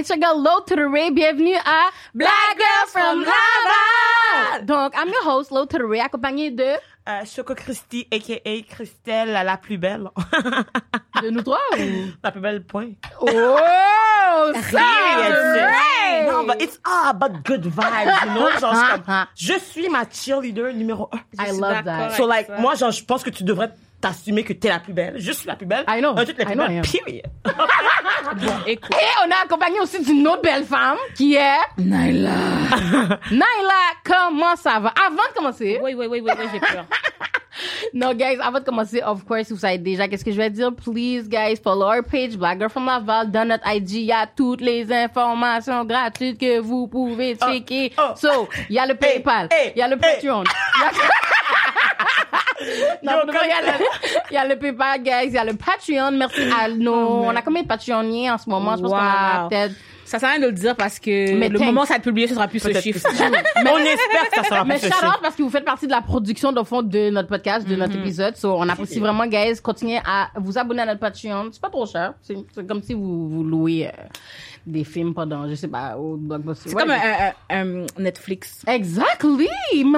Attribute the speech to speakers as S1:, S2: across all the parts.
S1: It's your girl Low to the Ray. Bienvenue à Black Girl from Laval. Donc, I'm your host, Low to the Ray, accompagnée de...
S2: Euh, Choco Christy, a.k.a. Christelle, la plus belle.
S1: De nous trois ou?
S2: la plus belle, point.
S1: Oh! Ça!
S2: Non, but it's all about good vibes, you know? Genre, je, suis comme, je suis ma cheerleader numéro un.
S1: I love that.
S2: So, like, moi, genre, je pense que tu devrais t'assumer que t'es la plus belle. Je suis la plus belle.
S1: I know.
S2: Truc la plus
S1: I know I
S2: belle,
S1: am.
S2: period.
S3: Bon, écoute.
S1: Et on a accompagné aussi d'une autre belle femme qui est Naila. Naila, comment ça va? Avant de commencer,
S3: Oui, oui, oui, oui, oui, j'ai peur.
S1: No, guys, avant de commencer, of course, vous savez déjà qu'est-ce que je vais dire. Please, guys, follow our page, Black Girl from Laval. Dans notre IG, il y a toutes les informations gratuites que vous pouvez checker.
S2: oh.
S1: So, il y a le PayPal, il
S2: hey,
S1: y a le
S2: hey.
S1: Patreon. il y a- Non,
S2: Yo,
S1: il y a le- il y a le PayPal, guys, il y a le Patreon. Merci à nos... on a combien de Patreoniens en ce moment? Je pense qu'on en a
S3: Wow.
S1: peut-être...
S3: Ça sert à rien de le dire parce que
S1: Mais
S3: le
S1: thanks.
S3: moment où ça va être publié, ce sera plus ce chiffre.
S2: c'est- On espère que ça sera
S1: Mais
S2: plus ce
S1: shout out
S2: chiffre.
S1: parce que vous faites partie de la production de fond de notre podcast, de notre épisode. So, on apprécie vraiment, guys. Continuez à vous abonner à notre Patreon. C'est pas trop cher. C'est c'est comme si vous, vous louez euh, des films pendant, je sais pas, au blockbuster.
S3: C'est comme un, un- un- un Netflix.
S1: Exactly!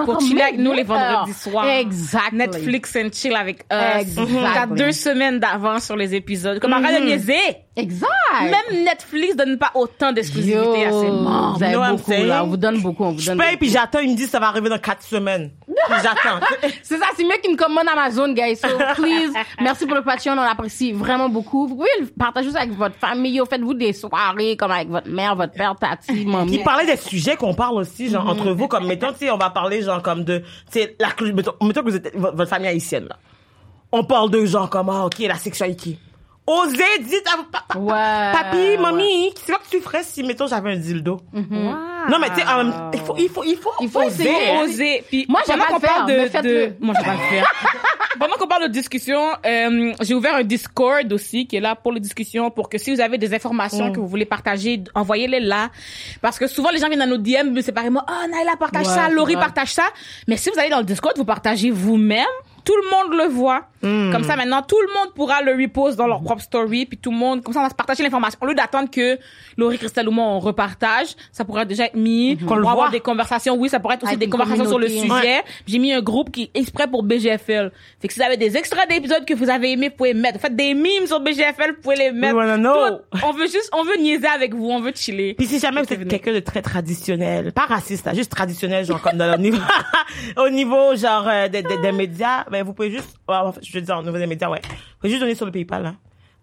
S3: Pour chiller avec nous les vendredis soirs.
S1: Exactly.
S3: Netflix and chill avec us.
S1: Exactly.
S3: T'as deux semaines d'avance sur les épisodes. Comme arrête de niaiser.
S1: Exact!
S3: Même Netflix donne pas autant d'exclusivité à ses membres.
S1: vous avez beaucoup, là. On vous donne beaucoup, on vous
S2: Je paye,
S1: beaucoup.
S2: puis j'attends, ils me disent ça va arriver dans quatre semaines. Puis j'attends.
S1: C'est ça, c'est mieux qu'une commande Amazon, guys. So, please, merci pour le Patreon, on apprécie vraiment beaucoup. Vous pouvez le partager aussi avec votre famille, ou faites-vous des soirées comme avec votre mère, votre père, tati, mamie.
S2: Puis parler des sujets qu'on parle aussi, genre, entre vous, comme, mettons, tu sais, on va parler, genre, comme de, tu sais, la, mettons, mettons que vous êtes, votre famille haïtienne, là. On parle de gens comme, ah, ok, la sexualité. Osez, dites à
S1: Ouais.
S2: papi, mamie, c'est quoi que tu ferais si, mettons, j'avais un dildo? Non, mais tu sais, il faut, il faut, il faut,
S1: Il faut
S2: oser.
S1: essayer.
S3: Oser. Puis
S1: Moi, j'aime
S3: qu'on
S1: le faire,
S3: parle de, de- moi, je vais pas le faire. pendant qu'on parle de discussion, euh, j'ai ouvert un Discord aussi qui est là pour les discussions, pour que si vous avez des informations
S1: Mm.
S3: que vous voulez partager, envoyez-les là. Parce que souvent les gens viennent à nos DM me séparément, oh Naila partage
S1: Ouais,
S3: ça, Laurie partage ça. Mais si vous allez dans le Discord, vous partagez vous-même. Tout le monde le voit.
S1: Mm.
S3: Comme ça, maintenant, tout le monde pourra le repost dans leur propre story, puis tout le monde, comme ça, on va se partager l'information. Au lieu d'attendre que Laurie, Christelle ou moi, on repartage, ça pourrait déjà être mis.
S2: Qu'on
S3: On
S2: le
S3: va avoir des conversations. Oui, ça pourrait être aussi
S1: Avec
S3: des conversations sur le sujet. J'ai mis un groupe qui est exprès pour BGFL. Fait que si vous avez des extraits d'épisodes que vous avez aimés, vous pouvez mettre. Faites des mimes sur BGFL, vous pouvez les mettre. On veut juste, on veut niaiser avec vous, on veut chiller.
S2: Puis si jamais vous êtes quelqu'un de très traditionnel, pas raciste, là, juste traditionnel, genre comme dans le niveau, au niveau genre euh, des, des, des médias, ben vous pouvez juste, ouais, en fait, je veux dire au niveau des médias, ouais, pouvez juste donner sur le PayPal, là.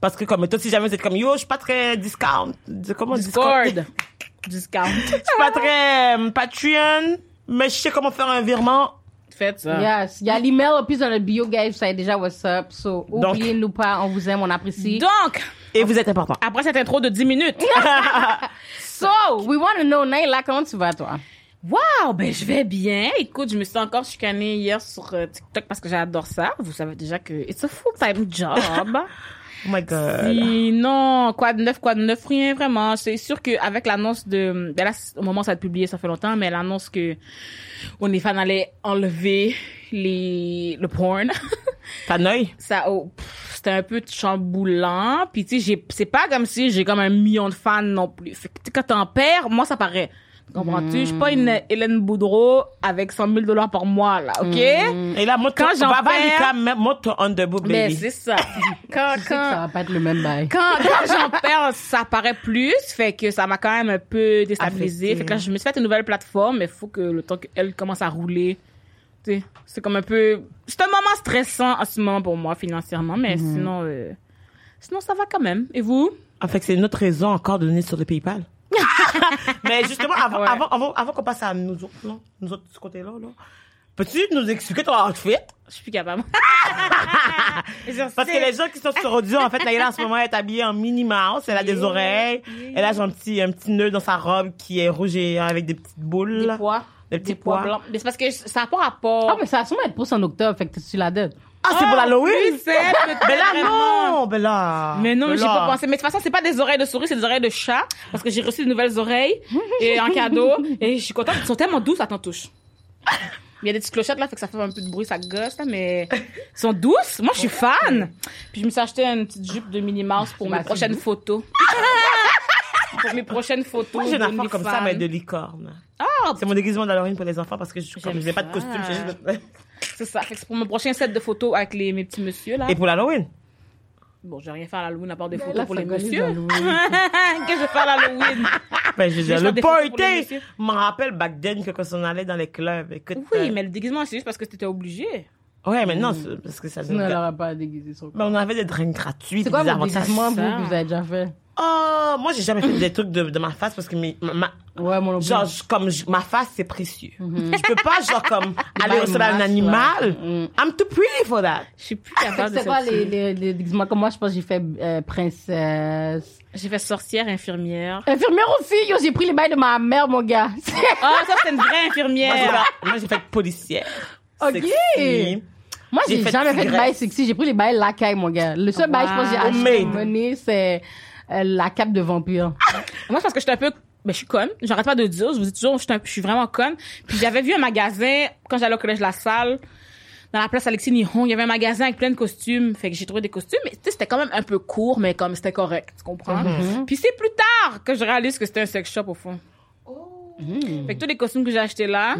S2: Parce que comme toi, si jamais vous êtes comme yo, je suis pas très discount, comment
S3: Discord.
S2: discount?
S3: Discount.
S2: Je suis pas très euh, Patreon, mais je sais comment faire un virement.
S3: Faites ça.
S1: Yes. Il y a l'email au plus dans notre bio, guys. Vous savez déjà what's up. So,
S2: Donc-
S1: oubliez-nous pas. On vous aime, on apprécie.
S3: Donc,
S2: Et vous êtes important.
S3: après cette intro de 10 minutes.
S1: So, we want to know, Naila, comment tu vas, toi?
S3: Wow, ben je vais bien. Écoute, je me suis encore chicanée hier sur euh, TikTok parce que j'adore ça. Vous savez déjà que it's a full-time job.
S2: Oh my god.
S3: Sinon, quoi de neuf, quoi de neuf, rien vraiment. C'est sûr qu'avec l'annonce de, ben là, au moment où ça va être publié, ça fait longtemps, mais l'annonce que OnlyFans allait enlever les, le porn,
S2: T'as œil?
S3: ça, oh, c'était un peu chamboulant. Puis tu sais, j'ai, c'est pas comme si j'ai comme un million de fans non plus. Fait que quand t'en perds, moi ça paraît. Comprends-tu? Je suis pas une Hélène Boudreau avec 100 000 dollars par mois, là, ok?
S2: Et là, montre
S3: Quand j'en perds-
S2: cas, même- montre ton underbook,
S3: Mais
S2: baby.
S3: c'est ça. Quand,
S1: que ça
S3: quand,
S1: va pas être le même bail.
S3: quand, quand j'en perds, ça paraît plus, fait que ça m'a quand même un peu déstabilisé.
S2: Affecté.
S3: Fait que là, je me suis fait une nouvelle plateforme, mais faut que le temps qu'elle commence à rouler, tu sais, c'est comme un peu, c'est un moment stressant en ce moment pour moi financièrement, mais sinon, euh, sinon ça va quand même. Et vous?
S2: En fait, c'est notre raison encore de donner sur le PayPal. Mais justement, avant,
S3: Ouais.
S2: avant, avant, avant qu'on passe à nous autres, là, nous autres de ce côté-là, là, peux-tu nous expliquer ton outfit?
S3: Je suis plus capable.
S2: Parce que les gens qui sont sur audio, en fait, Naïla, en ce moment, elle est habillée en Minnie Mouse. Elle a des oreilles. Elle a genre un petit, un petit nœud dans sa robe qui est rouge et avec des petites boules.
S3: Des pois.
S2: Des petits
S3: Des pois
S2: pois.
S3: blancs. Mais c'est parce que ça n'a pas rapport.
S1: Ah, mais ça va sûrement être pour en octobre, fait que tu la donnes.
S2: Ah, c'est pour l'Halloween?
S3: oui, c'est peut-être
S2: Mais là,
S3: vraiment.
S2: non! Là.
S3: Mais non,
S2: ben
S3: j'ai pas pensé. Mais de toute façon, c'est pas des oreilles de souris, c'est des oreilles de chat. Parce que j'ai reçu de nouvelles oreilles et en cadeau. Et je suis contente. Elles sont tellement douces, attends, touche. Il y a des petites clochettes là, fait que ça fait un peu de bruit, ça gosse là, mais elles sont douces. Moi, je suis fan. Puis je me suis acheté une petite jupe de Minnie Mouse pour prochaines
S1: doux.
S3: photos. pour mes prochaines photos.
S2: Moi, j'ai une affaire comme ça, mais de licorne.
S3: Ah,
S2: C'est mon déguisement d'Halloween pour les enfants parce que je comme
S3: J'aime
S2: j'ai pas de costume.
S3: C'est ça. Fait que c'est pour mon prochain set de photos avec les, mes petits messieurs, là.
S2: Et pour l'Halloween?
S3: Bon, je vais rien faire à l'Halloween à part des photos
S1: Là,
S3: pour les messieurs. que je vais faire à l'Halloween?
S2: Ben, je dire, le
S3: photos
S2: party! Je me rappelle back then que quand on allait dans les clubs, écoute.
S3: Oui,
S2: euh,
S3: mais le déguisement, c'est juste parce que t'étais obligé.
S2: Ouais, mais non, parce que ça
S1: Sinon, elle n'aurait pas déguisé son
S2: Mais on avait des drinks gratuits.
S1: C'est quoi vous,
S3: ça.
S1: que vous avez déjà fait?
S2: Oh, moi, j'ai jamais fait des trucs de, de ma face parce que mes- ma, ma-
S1: Ouais, mon
S2: genre, comme je- ma face, c'est précieux. Je peux pas, genre, comme, aller à un animal.
S1: là. Mm.
S2: I'm too pretty for that.
S3: Je suis plus capable de
S1: C'est quoi
S3: cette-
S1: les, les, les? Comme moi, je pense que j'ai fait euh, princesse.
S3: J'ai fait sorcière, infirmière.
S1: Infirmière aussi, yo, j'ai pris les bails de ma mère, mon gars.
S3: Ah, ça, c'est une vraie infirmière.
S2: moi, j'ai fait policière.
S1: Ok.
S2: Sexy.
S1: Moi,
S2: J'ai
S1: jamais fait de bail sexy. J'ai pris les bails lacaille, mon gars. Le seul bail, je pense, que j'ai
S3: Wow.
S1: acheté monnaie, c'est euh, la cape de vampire.
S3: Moi, c'est parce que j'étais un peu, ben, je suis conne. J'arrête pas de dire. Je vous dis toujours, je suis, un- je suis vraiment conne. Puis j'avais vu un magasin, quand j'allais au collège La Salle, dans la place Alexis Nihon, il y avait un magasin avec plein de costumes. Fait que j'ai trouvé des costumes, mais tu sais, c'était quand même un peu court, mais comme c'était correct. Tu comprends? Puis c'est plus tard que je réalise que c'était un sex shop au fond. Fait que tous les costumes que j'ai achetés là,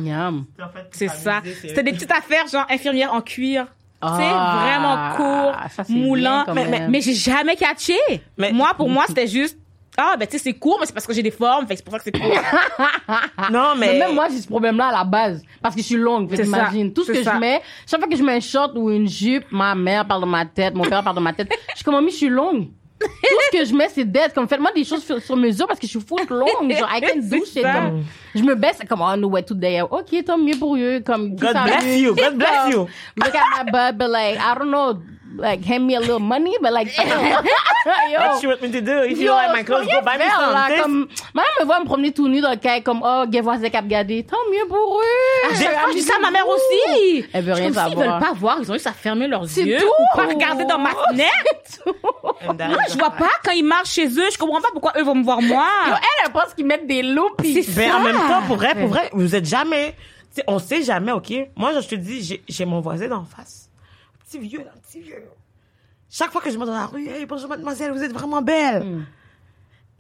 S3: c'est ça. C'était des petites affaires genre infirmière en cuir.
S1: Ah,
S3: tu sais, vraiment court,
S1: ça,
S3: moulant.
S1: bien
S3: Mais, mais, mais j'ai jamais catché.
S2: Mais-
S3: moi, pour moi, c'était juste, ah, ben, tu sais, c'est court, mais c'est parce que j'ai des formes, fait c'est pour ça que c'est court.
S2: Non, mais.
S1: Mais même moi, j'ai ce problème-là à la base. Parce que je suis longue.
S3: C'est
S1: t'imagines. Tout ce que
S3: ça.
S1: je mets, chaque fois que je mets un short ou une jupe, ma mère parle de ma tête, mon père parle de ma tête. Je suis comme, mamie, je suis longue. Tout ce que je mets, c'est dead. Comme, faites-moi des choses sur, sur mesure parce que je suis full longue. Genre, I can do shit. Comme, je me baisse, comme, oh, no way, today. Ok, tant mieux pour eux. Comme,
S2: God bless you. God bless you.
S1: Look at my butt, but like, I don't know, like, hand me a little money, but like, yo.
S2: What you want me to do? If you
S1: Yo,
S2: like my
S1: je
S2: clothes, go buy me
S1: faire, là, comme, ma mère me voit me promener tout nu dans le caille, comme, oh, gay voisin cap garder. Tant mieux pour eux.
S3: J'ai ah, je dis ça à ma mère aussi.
S1: Elle veut rien savoir.
S3: veulent pas voir, ils ont juste à fermer leurs yeux
S1: tout.
S3: ou pas regarder dans ma fenêtre. Moi, je vois pas quand ils marchent chez eux. Je comprends pas pourquoi eux vont me voir moi.
S1: Yo, elle, elle pense qu'ils mettent des loups pis
S3: C'est
S2: Ben,
S3: ça.
S2: en même temps, pour vrai, pour vrai, vous êtes jamais, on sait jamais, ok? Moi, je te dis, j'ai mon voisin d'en face. Petit vieux, là, petit vieux. Chaque fois que je monte dans la rue, hey, bonjour mademoiselle, vous êtes vraiment belle.
S1: Hmm.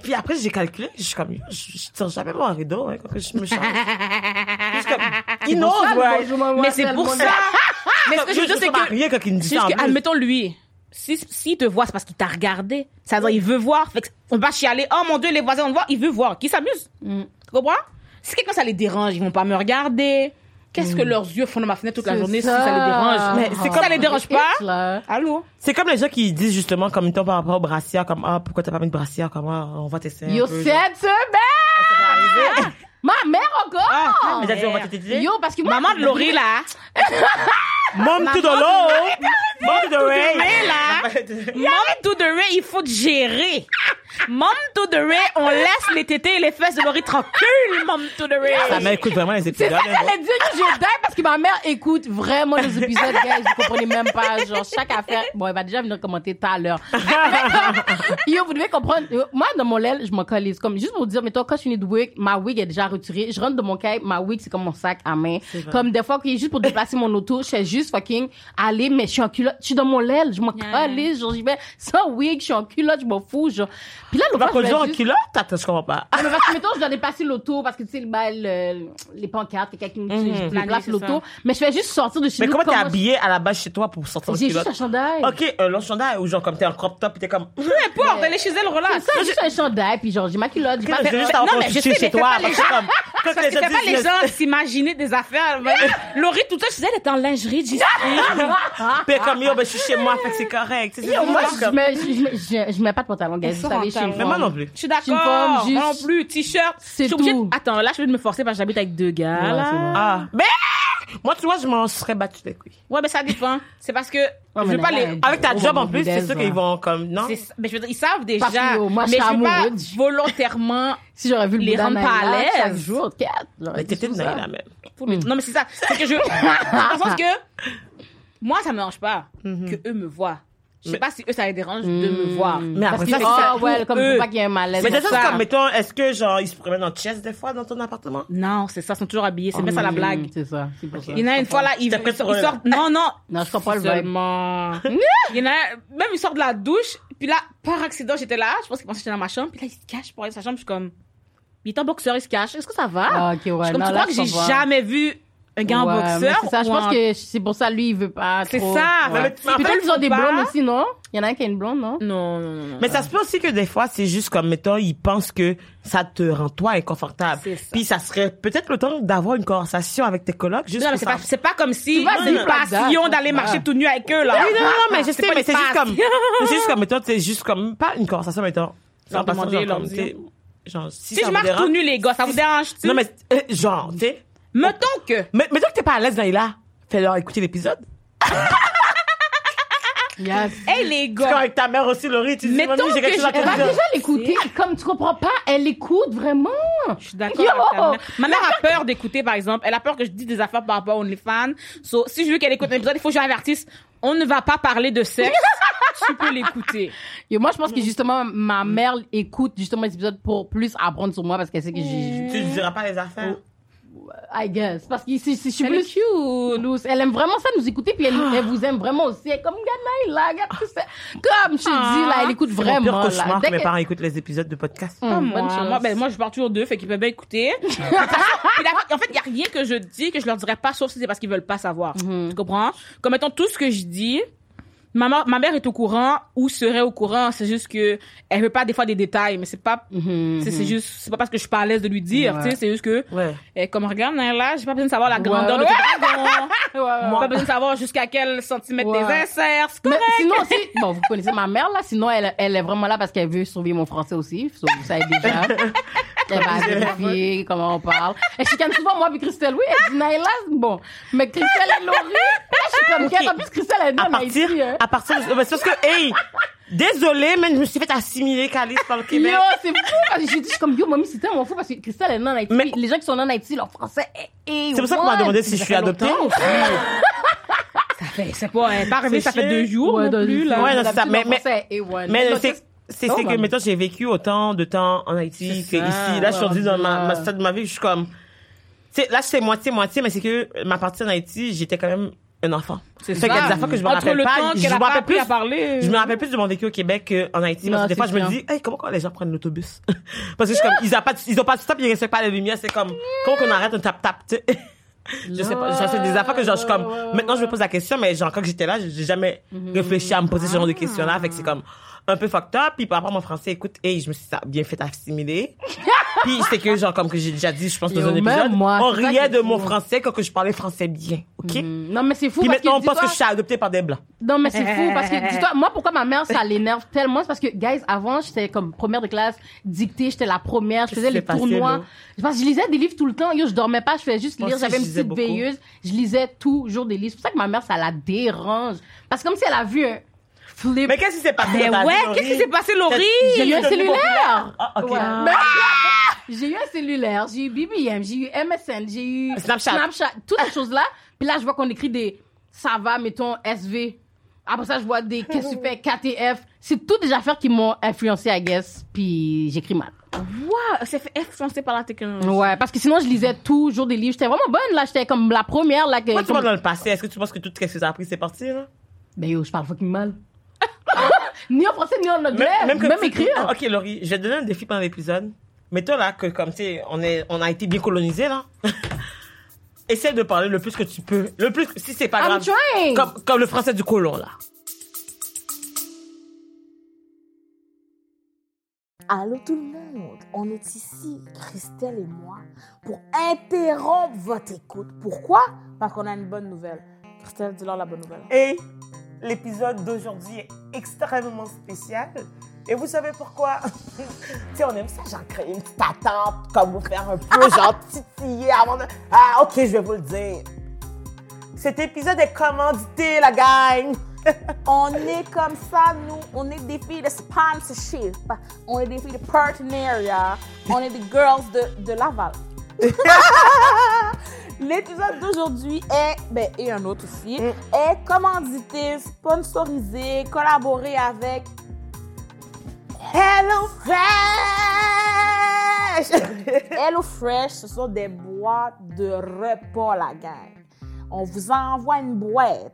S2: Puis après, j'ai calculé, je suis comme, je, je tire jamais mon rideau, hein, quand je me change. Je suis comme, il knows, ouais.
S3: Mais c'est pour ça. Mais ce que je veux dire, c'est que,
S2: rien quand il me dit ça
S3: admettons lui. Si, s'il te voit, c'est parce qu'il t'a regardé. Ça veut dire, il veut voir. Fait on va chialer. Oh mon dieu, les voisins vont voir. Il veut voir. Qui s'amuse?
S1: Mm.
S3: Tu comprends? Si quelqu'un ça les dérange, ils vont pas me regarder. Qu'est-ce que leurs yeux font dans ma fenêtre toute la journée
S1: ça.
S3: si ça les dérange?
S2: Mais c'est comme-
S3: ça les dérange pas. Allô?
S2: C'est comme les gens qui disent justement, comme mettons par rapport au brassière, comme, ah, pourquoi t'as pas mis de brassière, comme, ah, on va un
S1: Yo, cette semaine! Ma mère encore!
S3: Ah,
S2: Mais t'as dit, on va.
S1: Yo, parce que moi.
S3: Maman de Laurie, là.
S2: Mom to the low. Mom to the ray.
S3: Là. Mom to the Ray, il faut te gérer. Mom to the Ray, on laisse les tétés et les fesses de Laurie tranquilles, Mom to the Ray.
S2: Ça m'écoute vraiment les
S1: C'est
S2: épisodes.
S1: ça qu'elle allait dire que je dingue parce que ma mère écoute vraiment les épisodes, guys. Vous comprenez même pas. Genre, chaque affaire. Bon, elle va déjà venir commenter tout à l'heure. Yo, vous devez comprendre. Moi, dans mon l'aile, je m'en calise. Comme, juste pour vous dire, mettons, quand je finis de wig, ma wig est déjà retirée. Je rentre de mon caille, ma wig, c'est comme mon sac à main. Comme des fois, juste pour déplacer mon auto, je fais juste fucking aller, mais je suis en culotte. Je suis dans mon l'aile, je m'en
S3: Yeah.
S1: calise. Genre, j'y vais sans wig, je suis en culotte, je m'en fous. Genre. Puis là,
S2: vas
S1: fois, je
S2: conduire
S1: vais
S2: en
S1: juste-
S2: culotte? Attends, je comprends pas.
S1: ah, mais parce que, mettons, je dois dépasser l'auto parce que, tu sais, le bail, le- les pancartes, quelqu'un qui
S2: Mhm.
S1: me
S3: Planier,
S1: place
S3: c'est
S1: l'auto. Mais je fais juste sortir de chez
S2: Mais
S1: nous.
S2: comment t'es
S1: commence-
S2: habillé à la base chez toi pour sortir en
S1: J'ai juste
S2: culotte?
S1: un chandail.
S2: Ok, un long chandail ou genre comme t'es en crop top t'es comme.
S3: Peu importe, elle est chez elle,
S1: C'est
S3: relax.
S1: ça, juste un chandail, puis genre, j'ai ma culotte, j'ai pas fait...
S2: juste
S3: non, mais sais,
S2: chez
S3: mais
S2: toi. Parce que comme. Quand
S3: les gens s'imaginer des affaires. Laurie, tout ça, je disais, elle était en lingerie, Gisèle.
S2: Puis comme yo, ben je suis chez moi, fait que c'est correct. Tu sais,
S1: Yo,
S2: c'est
S1: moi,
S2: juste
S1: je
S2: comme-
S1: mets, je, je, mets- je, je mets pas de pantalon, guys. Vous savez.
S2: Mais moi non plus.
S3: Je suis
S1: une
S3: d'accord. Moi non plus, t-shirt.
S1: C'est
S3: Je suis obligée de-
S1: tout.
S3: Attends, là, je vais me forcer parce que j'habite avec deux gars,
S1: Ouais,
S3: là.
S1: c'est bon.
S2: Ah. Ben! Moi, tu vois, je m'en serais battu les couilles.
S3: Ouais, mais ça dépend. C'est parce que je veux pas les.
S2: Avec ta
S1: Oh,
S2: job en plus, c'est sûr qu'ils
S1: ça.
S2: vont comme. Non?
S3: Mais je veux dire, ils savent déjà.
S1: Parce que, yo, moi, je
S3: mais je veux pas volontairement.
S1: Si j'aurais vu le
S3: Les
S1: boudin
S3: rendre pas à l'aise.
S1: chaque jour, quatre.
S2: Mais t'étais la même.
S3: Non, mais c'est ça. C'est que je. Le sens que. Moi, ça me dérange pas que eux me voient. Je sais pas si eux, ça les dérange de me voir.
S2: Mais
S1: Parce
S2: après
S1: que
S2: ça,
S1: ah
S2: pour
S1: ouais, comme
S3: eux.
S1: pour pas qu'il y ait un malaise.
S2: Mais
S3: ça.
S2: c'est comme, mettons, est-ce que genre, ils se promènent en chest des fois dans ton appartement?
S3: Non, c'est ça, ils sont toujours habillés. C'est bien ça la
S1: Mm,
S3: blague.
S1: C'est ça, c'est pour ça.
S3: Il y en a une fois là, ils, ils sortent, ils non, non.
S1: Non, je comprends pas le.
S3: Seulement. Il y en a, même ils sortent de la douche, Puis là, par accident, j'étais là. Je pense qu'il pensait que j'étais dans ma chambre. Puis là, il se cache pour aller dans sa chambre. Je suis comme, il est en boxeur, il se cache. Est-ce que ça va?
S1: Ah, ok, ouais.
S3: Je suis comme,
S1: Non,
S3: tu
S1: là,
S3: crois que
S1: je
S3: j'ai jamais vu un gars
S1: Ouais,
S3: en boxeur?
S1: C'est ça, je pense
S3: en-
S1: que c'est pour ça, lui, il veut pas
S3: C'est
S1: trop.
S3: ça.
S1: Ouais.
S2: Tu-
S1: peut-être ils ont des
S3: pas-
S1: blondes aussi, non? Il y en a un qui a une blonde, non?
S3: Non, non, non, non.
S2: Mais ça se peut aussi que des fois, c'est juste comme, mettons, ils pensent que ça te rend toi inconfortable.
S3: Ça.
S2: Puis ça serait peut-être le temps d'avoir une conversation avec tes colocs, juste
S3: Non, mais c'est pas, c'est pas comme si c'est une
S1: pas
S3: passion d'aller marcher tout nu avec eux, là.
S2: Oui, non, non, non, mais je sais,
S3: pas
S2: mais c'est juste comme, c'est juste comme, mettons, c'est juste comme, pas une conversation, mettons. Sans
S3: demander
S2: genre, si,
S3: Si
S2: ça
S3: je marche
S2: dérange-
S3: tout nu, les gars, ça vous dérange-tu?
S2: Non, mais, euh, genre, tu sais.
S3: Mettons que.
S2: Mais, mettons que t'es pas à l'aise dans les là. Fais-leur écouter l'épisode.
S1: Yes.
S3: Hey, les gars.
S2: avec ta mère aussi, Laurie, tu dis,
S3: Mettons
S2: mamie, j'ai quelque
S3: que
S2: chose à
S3: je-
S2: te
S1: Elle va
S2: dire.
S1: déjà l'écouter. Comme tu comprends pas, elle l'écoute vraiment.
S3: Je suis d'accord
S1: Yo!
S3: avec ta mère. Ma mère a peur d'écouter, par exemple. Elle a peur que je dise des affaires par rapport aux OnlyFans. So, si je veux qu'elle écoute un épisode, il faut que j'avertisse. On ne va pas parler de sexe. tu peux l'écouter.
S1: Et moi, je pense que justement, ma mère écoute justement les épisodes pour plus apprendre sur moi parce qu'elle sait que j'ai.
S2: Tu ne diras pas les affaires?
S1: I guess. Parce que si, si je suis
S3: Elle est
S1: plus
S3: cute.
S1: loose, elle aime vraiment ça nous écouter puis elle, elle vous aime vraiment aussi. Elle est comme Ganaï là, regarde tout ça. Comme je te
S3: Ah.
S1: dis là, elle écoute
S2: C'est mon
S1: vraiment
S2: pire cauchemar que mes parents écoutent les épisodes de podcast.
S3: Pas
S1: bonne
S3: moi. Moi, ben, moi, je pars toujours d'eux, fait qu'ils peuvent bien écouter. En fait, il y a rien que je dis que je leur dirais pas, sauf si c'est parce qu'ils veulent pas savoir.
S1: Mhm.
S3: Tu comprends? Comme étant tout ce que je dis, ma, mère- ma mère est au courant ou serait au courant. C'est juste que elle veut pas des fois des détails, mais c'est pas,
S1: Mhm,
S3: c'est c'est
S1: mhm.
S3: juste, c'est pas parce que je suis pas à l'aise de lui dire,
S1: Ouais.
S3: tu sais, c'est juste que,
S2: Ouais.
S3: eh, comme regarde, là, j'ai pas besoin de savoir la grandeur
S1: Ouais.
S3: de tes dragons.
S1: Ouais.
S3: Pas besoin de savoir jusqu'à quel centimètre tes inserts. C'est
S1: Mais
S3: correct.
S1: sinon, si, bon, vous connaissez ma mère, là. Sinon, elle, elle est vraiment là parce qu'elle veut surveiller mon français aussi. Vous savez déjà. elle va vérifier comment on parle? Elle chicane souvent, moi, puis Christelle. Oui, elle dit Naïla, bon. Mais Christelle et Laurie, là, je suis comme,
S2: Ok.
S1: en plus, Christelle, elle est
S2: À partir,
S1: Haïti, hein.
S2: à partir, de- c'est parce que, hey, désolé, mais je me suis fait assimiler Calice par le Québec.
S1: Yo, c'est fou. Parce que j'ai dit, je suis comme, yo, mamie, c'est tellement fou parce que Christelle est née en Haïti.
S2: Mais-
S1: les gens qui sont nés en Haïti, leur français est, est
S2: C'est pour ça qu'on m'a demandé si je suis adoptée.
S3: Ça fait, c'est pas, est pas arrivée,
S2: C'est
S3: ça fait deux jours
S1: Ouais,
S3: non plus, là.
S2: Ouais, non, c'est ça. Mais- mais-
S1: français est A1.
S2: Mais
S1: Non,
S2: c'est, c'est,
S1: Oh,
S2: que,
S1: maman.
S2: mettons, j'ai vécu autant de temps en Haïti que
S3: ça,
S2: ici. Là, je suis rendue dans ma, ma stade de ma vie, je suis comme, c'est, là, c'est moitié-moitié, mais c'est que ma partie en Haïti, j'étais quand même un enfant.
S3: C'est
S2: Fait qu'il y a
S3: ça.
S2: des affaires que je me rappelle
S3: le
S2: pas.
S3: temps
S2: je me rappelle plus
S3: à parler.
S2: Je me rappelle plus de mon vécu au Québec qu'en Haïti.
S1: Non,
S2: Parce que des fois, je me dis, hey, comment quand les gens prennent l'autobus? parce que je suis comme, ils ont pas, de- ils ont pas de stop, ils respectent pas les lumières. C'est comme, comment qu'on arrête un tap-tap, tu sais? Je sais pas, genre, c'est des affaires que genre, je suis comme, maintenant je me pose la question, mais genre, quand j'étais là, j'ai jamais réfléchi à me poser ce genre de questions-là. Fait que c'est comme, un peu fucked up. Puis par rapport à mon français, écoute, hey, je me suis bien fait assimiler. puis c'est que, genre, comme que j'ai déjà dit, je pense, dans un épisode,
S1: moi,
S2: on riait de mon français quand que je parlais français bien, OK?
S1: Mm. Non, mais c'est fou
S2: Puis
S1: parce
S2: maintenant, on pense que je suis adoptée par des blancs.
S1: Non, mais c'est fou parce que, dis-toi, moi, pourquoi ma mère, ça l'énerve tellement, c'est parce que, guys, avant, j'étais comme première de classe, dictée, j'étais la première, je faisais les tournois. Parce que je lisais des livres tout le temps. Yo, je dormais pas, je faisais juste lire. J'avais une petite veilleuse. Je lisais toujours des livres. C'est pour ça que ma mère, ça la dérange. Parce que comme si elle a vu un flip.
S2: Mais qu'est-ce qui s'est passé?
S3: Mais
S2: ta vie,
S3: ouais, qu'est-ce qui s'est passé, Laurie?
S1: J'ai eu un cellulaire.
S2: Ah, ok.
S1: Ouais. Mais- J'ai eu un cellulaire, j'ai eu BBM, j'ai eu MSN, j'ai eu
S2: Snapchat.
S1: toutes ces choses-là. Puis là, je vois qu'on écrit des ça va, mettons SV. Après ça, je vois des qu'est-ce que tu fais, KTF. C'est toutes des affaires qui m'ont influencé, I guess. Puis j'écris mal.
S3: Wow, c'est fait influencer par la technologie.
S1: Ouais, parce que sinon, je lisais toujours des livres. J'étais vraiment bonne, là. J'étais comme la première, là. Que,
S2: Pourquoi tu
S1: comme-
S2: dans le passé? Est-ce que tu penses que tout ce que tu as appris, c'est parti, là?
S1: Ben yo, je parle fucking mal. ni en français, ni en anglais. Même,
S2: que tu-
S1: écrire.
S2: Ah, Ok, Laurie, je vais te donner un défi pendant l'épisode. Mais toi, là, que comme tu sais, on, est, on a été bien colonisé, là. Essaie de parler le plus que tu peux. Le plus, si c'est pas
S1: I'm
S2: grave.
S1: trying.
S2: Comme, comme le français du colon, là.
S4: Allô tout le monde, on est ici, Christelle et moi, pour interrompre votre écoute. Pourquoi? Parce qu'on a une bonne nouvelle. Christelle, dis-leur la bonne nouvelle.
S2: Et l'épisode d'aujourd'hui est extrêmement spécial. Et vous savez pourquoi? tu sais, on aime ça, genre créer une petite attente, comme vous faire un peu, genre titiller avant de... Ah, ok, je vais vous le dire. Cet épisode est commandité, la gang!
S4: On est comme ça, nous, on est des filles de sponsorship, on est des filles de partenariat, on est des girls de, de Laval. L'épisode d'aujourd'hui est, ben, et un autre aussi, est commandité, sponsorisé, collaboré avec
S2: Hello Fresh!
S4: Hello Fresh, ce sont des boîtes de repas, la gang. On vous envoie une boîte.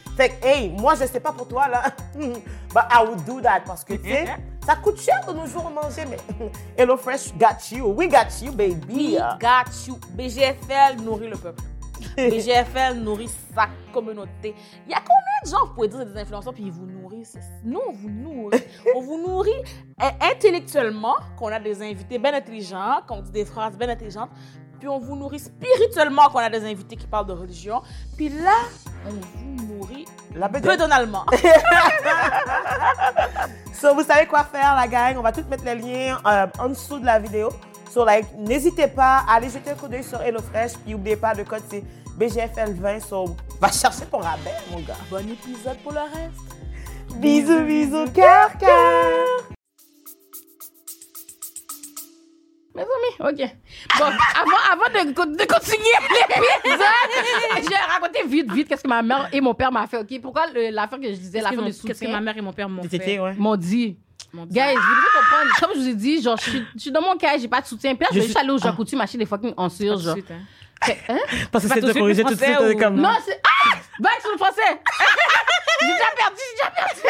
S2: Fait que, hey, moi, je sais pas pour toi, là. But I would do that parce que, tu sais, ça coûte cher de nos jours manger, mais Hello Fresh got you. We got you, baby.
S4: We got you. BGFL nourrit le peuple. BGFL nourrit sa communauté. Il y a combien de gens, vous pouvez dire, des influenceurs, puis ils vous nourrissent? Nous, on vous nourrit. on vous nourrit euh, intellectuellement, qu'on a des invités bien intelligents, qu'on dit des phrases bien intelligentes, puis on vous nourrit spirituellement, qu'on a des invités qui parlent de religion. Puis là, on vous nourrit
S2: La
S4: peu
S2: bedonnette.
S4: donalement.
S2: So, vous savez quoi faire, la gang. On va tout mettre les liens euh, en dessous de la vidéo. So, like, n'hésitez pas à aller jeter un coup d'œil sur HelloFresh. Puis, n'oubliez pas, le code, c'est BGFL20. So, va chercher ton rabais, mon gars.
S4: bon épisode pour le reste.
S2: Bisous, bisous, cœur, cœur.
S1: Mes amis, ok. Bon, avant, avant de, de continuer l'épisode, je vais raconter vite, vite qu'est-ce que ma mère et mon père m'ont fait, ok? Pourquoi le- l'affaire que je disais, l'affaire de
S3: Qu'est-ce que
S1: soutien,
S3: ma mère et mon père m'ont fait?
S2: ouais.
S1: m'ont dit.
S3: M'ont dit.
S1: Guys, vous devez comprendre, comme je vous ai dit, genre, je suis, je suis dans mon cas, j'ai pas de soutien. Puis là, je
S2: Je
S1: vais
S2: suis-
S1: juste aller au Jean
S2: Ah.
S1: Coutu m'acheter des fucking en
S3: Pas
S1: sur,
S3: tout de
S1: genre.
S3: suite, hein.
S1: Fait, hein?
S2: Parce que
S3: Pas
S2: c'est
S3: tout
S2: de
S3: de suite,
S2: corriger
S3: le
S2: tout de suite.
S3: français
S2: est comme...
S1: Non, c'est. Ah! Back sur le français! j'ai déjà perdu, j'ai déjà perdu!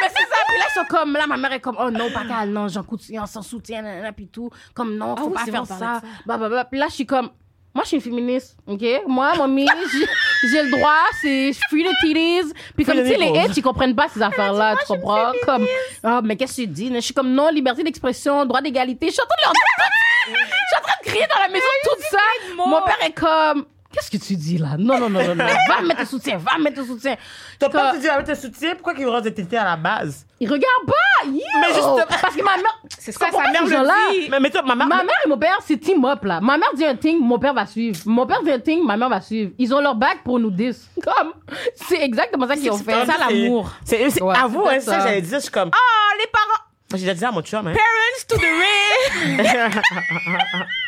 S1: Mais c'est ça, puis là, ils sont comme, là, ma mère est comme, oh non, pas qu'elle, non, Jean Coutu, sans soutien, nanana, puis tout. Comme, non, faut
S3: Ah oui,
S1: pas faire
S3: vrai, on
S1: ça. Bah, bah, bah. Puis là, je suis comme, moi, je suis une féministe, ok? Moi, mamie, j'ai le droit, c'est free the titties. Puis comme, tu sais, les hits, ils comprennent pas ces affaires-là, tu comprends? Comme, ah, mais qu'est-ce que tu dis? Je suis comme, non, liberté d'expression, droit d'égalité. Je suis en train de leur dire Je suis en train de crier dans la maison tout ça. Mon père est comme, qu'est-ce que tu dis là? Non, non, non, non, non. Va mettre ton soutien, va mettre ton soutien.
S2: Ton père
S1: Comme-
S2: te dit avec tes soutiens, pourquoi qu'il des tétés à la base?
S1: Il regarde pas! Yo!
S2: Mais justement-
S1: Parce que ma mère.
S3: C'est ça, sa
S1: pas
S3: mère le dit.
S2: Mais, mais toi, ma mère...
S1: Ma mère et mon père, c'est team up là. Ma mère dit un thing, mon père va suivre. Mon père dit un thing, ma mère va suivre. Ils ont leur bac pour nous 10. Comme, c'est exactement ça qu'ils ont fait.
S3: ça, l'amour.
S2: C'est, c'est,
S1: Ouais,
S2: à vous,
S1: c'est
S2: hein, ça,
S1: ça.
S2: j'allais dire, je suis comme...
S3: Oh, les parents.
S2: J'ai déjà dit à mon chum, hein.
S3: Parents to the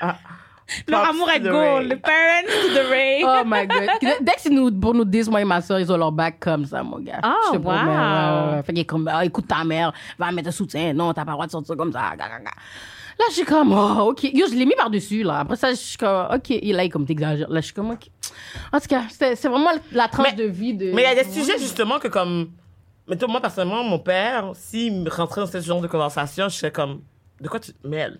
S3: ray. Leur amour est
S2: the
S3: gold.
S2: ray.
S3: Parents to the ray.
S1: Oh my god. Dès que c'est nous, pour nous 10, moi et ma soeur, ils ont leur bac comme ça, mon gars.
S3: Ah,
S1: Je te promets,
S3: wow.
S1: ouais. Fait qu'il est comme, ah, écoute ta mère, va mettre un soutien. Non, t'as pas le droit de sortir comme ça. Là, je suis comme, oh, ok. Yo, je l'ai mis par-dessus, là. Après ça, je suis comme, ok. Et là, il est comme, t'exagères. Là, je suis comme, ok. En tout cas, c'est c'est vraiment la tranche
S2: Mais-
S1: de vie de.
S2: Mais il y a des sujets, justement, que comme... Mettons, moi, personnellement, mon père, s'il rentrait dans ce genre de conversation, je serais comme... De quoi tu te mêles?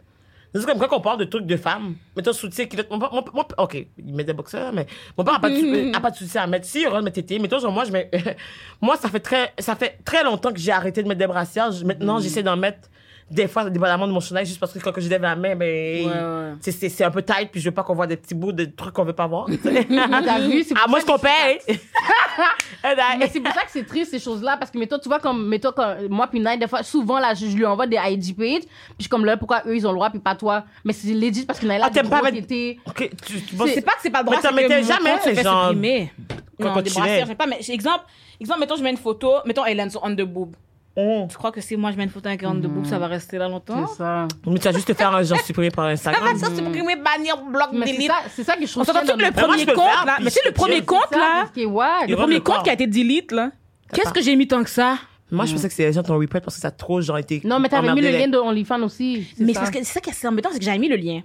S2: C'est comme quand on parle de trucs de femmes. Mettons, soutien qui... Mon, mon, mon- OK, il met des boxeurs, mais mon père n'a pas, de a pas de soutien à mettre. Si, il mettre tétés. Mettons, genre, moi, je mets... moi, ça fait, très, ça fait très longtemps que j'ai arrêté de mettre des brassières. Maintenant, j'essaie d'en mettre des fois, dépendamment de mon chandail, juste parce que quand je lève la main, ben...
S3: ouais.
S2: c'est- C'est un peu tight, puis je veux pas qu'on voit des petits bouts de trucs qu'on veut pas voir.
S1: T'as vu?
S2: Ah,
S1: pour
S2: moi,
S1: ça
S2: je
S1: que
S2: compare.
S1: Mais c'est pour ça que c'est triste, ces choses-là. Parce que, mettons, tu vois, comme, mettons, comme, moi, puis Nine, des fois, souvent, là, je, je lui envoie des IG pages. Puis je suis comme là, pourquoi eux, ils ont le droit, puis pas toi? Mais c'est legit parce en a là,
S2: Ah, pas
S1: gros
S2: mettre-
S1: tétés.
S2: Ok, tu, tu
S1: C'est-
S3: pas que c'est pas le droit,
S2: Mais
S3: c'est que
S2: jamais,
S3: fait
S2: genre,
S3: supprimer.
S2: quand
S3: Non,
S2: tu
S3: des brassières, j'ai pas. Mais exemple, exemple, mettons, je mets une photo, mettons, Hélène sur on the boob.
S2: Oh.
S3: Tu crois que si moi je mets une photo avec on the boob, ça va rester là longtemps?
S1: C'est ça.
S2: Mais tu vas juste te faire un genre supprimé par Instagram.
S3: ça, supprimer, bannir, bloc,
S1: c'est
S3: delete.
S1: ça, c'est ça que je trouve
S3: On s'entend le premier compte, là. Mais tu sais,
S2: je
S3: le premier
S2: te
S3: compte, là.
S1: c'est
S3: Le premier compte qui a été delete, là. Qu'est-ce que j'ai mis tant que ça?
S2: Moi, je pensais que c'est les gens t'ont report parce que ça a trop genre été.
S1: Non, mais t'avais mis le lien de OnlyFans aussi.
S3: Mais
S1: c'est
S3: c'est
S1: ça.
S3: c'est qui est embêtant, c'est que j'avais mis le lien.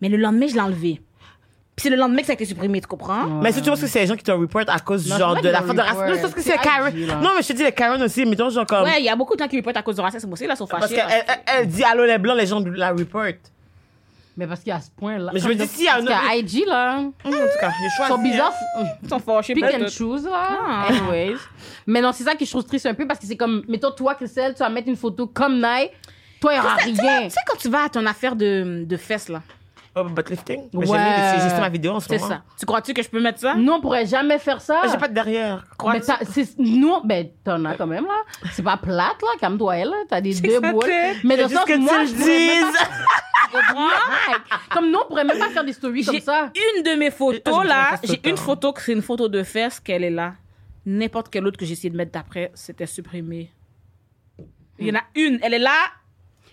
S3: Mais le lendemain, je l'ai enlevé. Puis c'est le lendemain que ça a été supprimé, tu comprends?
S2: Mais si tu penses que c'est les gens qui te report à cause
S1: Non,
S2: genre
S1: pas
S2: de la faute de racisme. Non, parce que
S1: c'est
S2: c'est Karen.
S1: IG, là.
S2: Non, mais je te dis les Karen aussi, mettons genre comme.
S3: Ouais, il y a beaucoup de gens qui reportent à cause du racisme aussi. Là, ils sont
S2: parce
S3: fâchés.
S2: qu'elle elle, elle dit allô les blancs, les gens la report.
S1: Mais parce qu'il y a ce point-là.
S2: Mais je me dis, s'il y a
S1: Parce
S2: un
S1: qu'il y a
S2: autre-
S1: IG, là.
S2: Hum, en tout cas, j'ai
S1: Ils
S2: choisi.
S1: sont bizarres.
S3: Ils sont fâchés.
S1: Pick
S3: peut-être.
S1: and choose, là.
S3: Ah.
S1: Anyways. Mais non, c'est ça que je trouve triste un peu parce que c'est comme, mettons, toi, Christelle, tu vas mettre une photo comme Nai. Toi, il n'y aura
S3: Tu sais-
S1: rien.
S3: Tu sais, quand tu vas à ton affaire de, de fesses, là,
S2: Oh, butt-lifting. Mais
S1: Ouais.
S2: j'ai mis, ma vidéo en ce
S3: c'est
S2: moment.
S3: ça. Tu crois-tu que je peux mettre ça?
S1: Nous, on pourrait jamais faire ça.
S2: J'ai pas de derrière. Crois
S1: Mais c'est- nous, ben, t'en as quand même, là. C'est pas plate, là, comme toi, elle, là. T'as des deux boules. Mais
S2: C'est juste
S1: sens,
S2: que
S1: moi,
S2: tu
S1: je Ouais. Comme nous, on pourrait même pas faire des stories comme
S3: J'ai
S1: ça.
S3: une de mes photos, là. J'ai une photo que c'est une photo de fesses qu'elle est là. N'importe quelle autre que j'ai essayé de mettre d'après, c'était supprimé. Il y en a une, elle est là.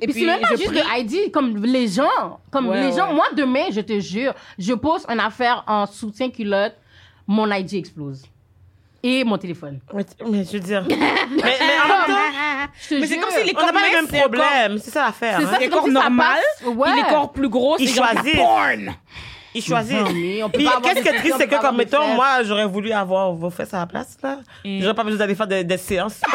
S3: Et
S1: Puis
S3: puis,
S1: c'est même pas juste
S3: prie-
S1: de ID, comme les gens. Comme
S3: Ouais,
S1: les gens. Moi, demain, je te jure, je poste une affaire en soutien culotte, mon ID explose. Et mon téléphone.
S2: Mais, mais je veux dire. mais, mais en même temps,
S1: Je te
S3: Mais c'est comme si les
S2: on n'a pas les mêmes problèmes. C'est ça l'affaire.
S1: C'est
S2: hein.
S1: ça,
S3: Les corps
S1: si passe. Ouais.
S3: les corps plus gros, c'est
S2: Ils choisissent.
S3: porn.
S2: Ils choisissent.
S1: Non,
S2: Puis qu'est-ce qui est triste, c'est que comme mettons, moi, j'aurais voulu avoir vos fesses à la place, là. J'aurais pas besoin d'aller faire des, des séances.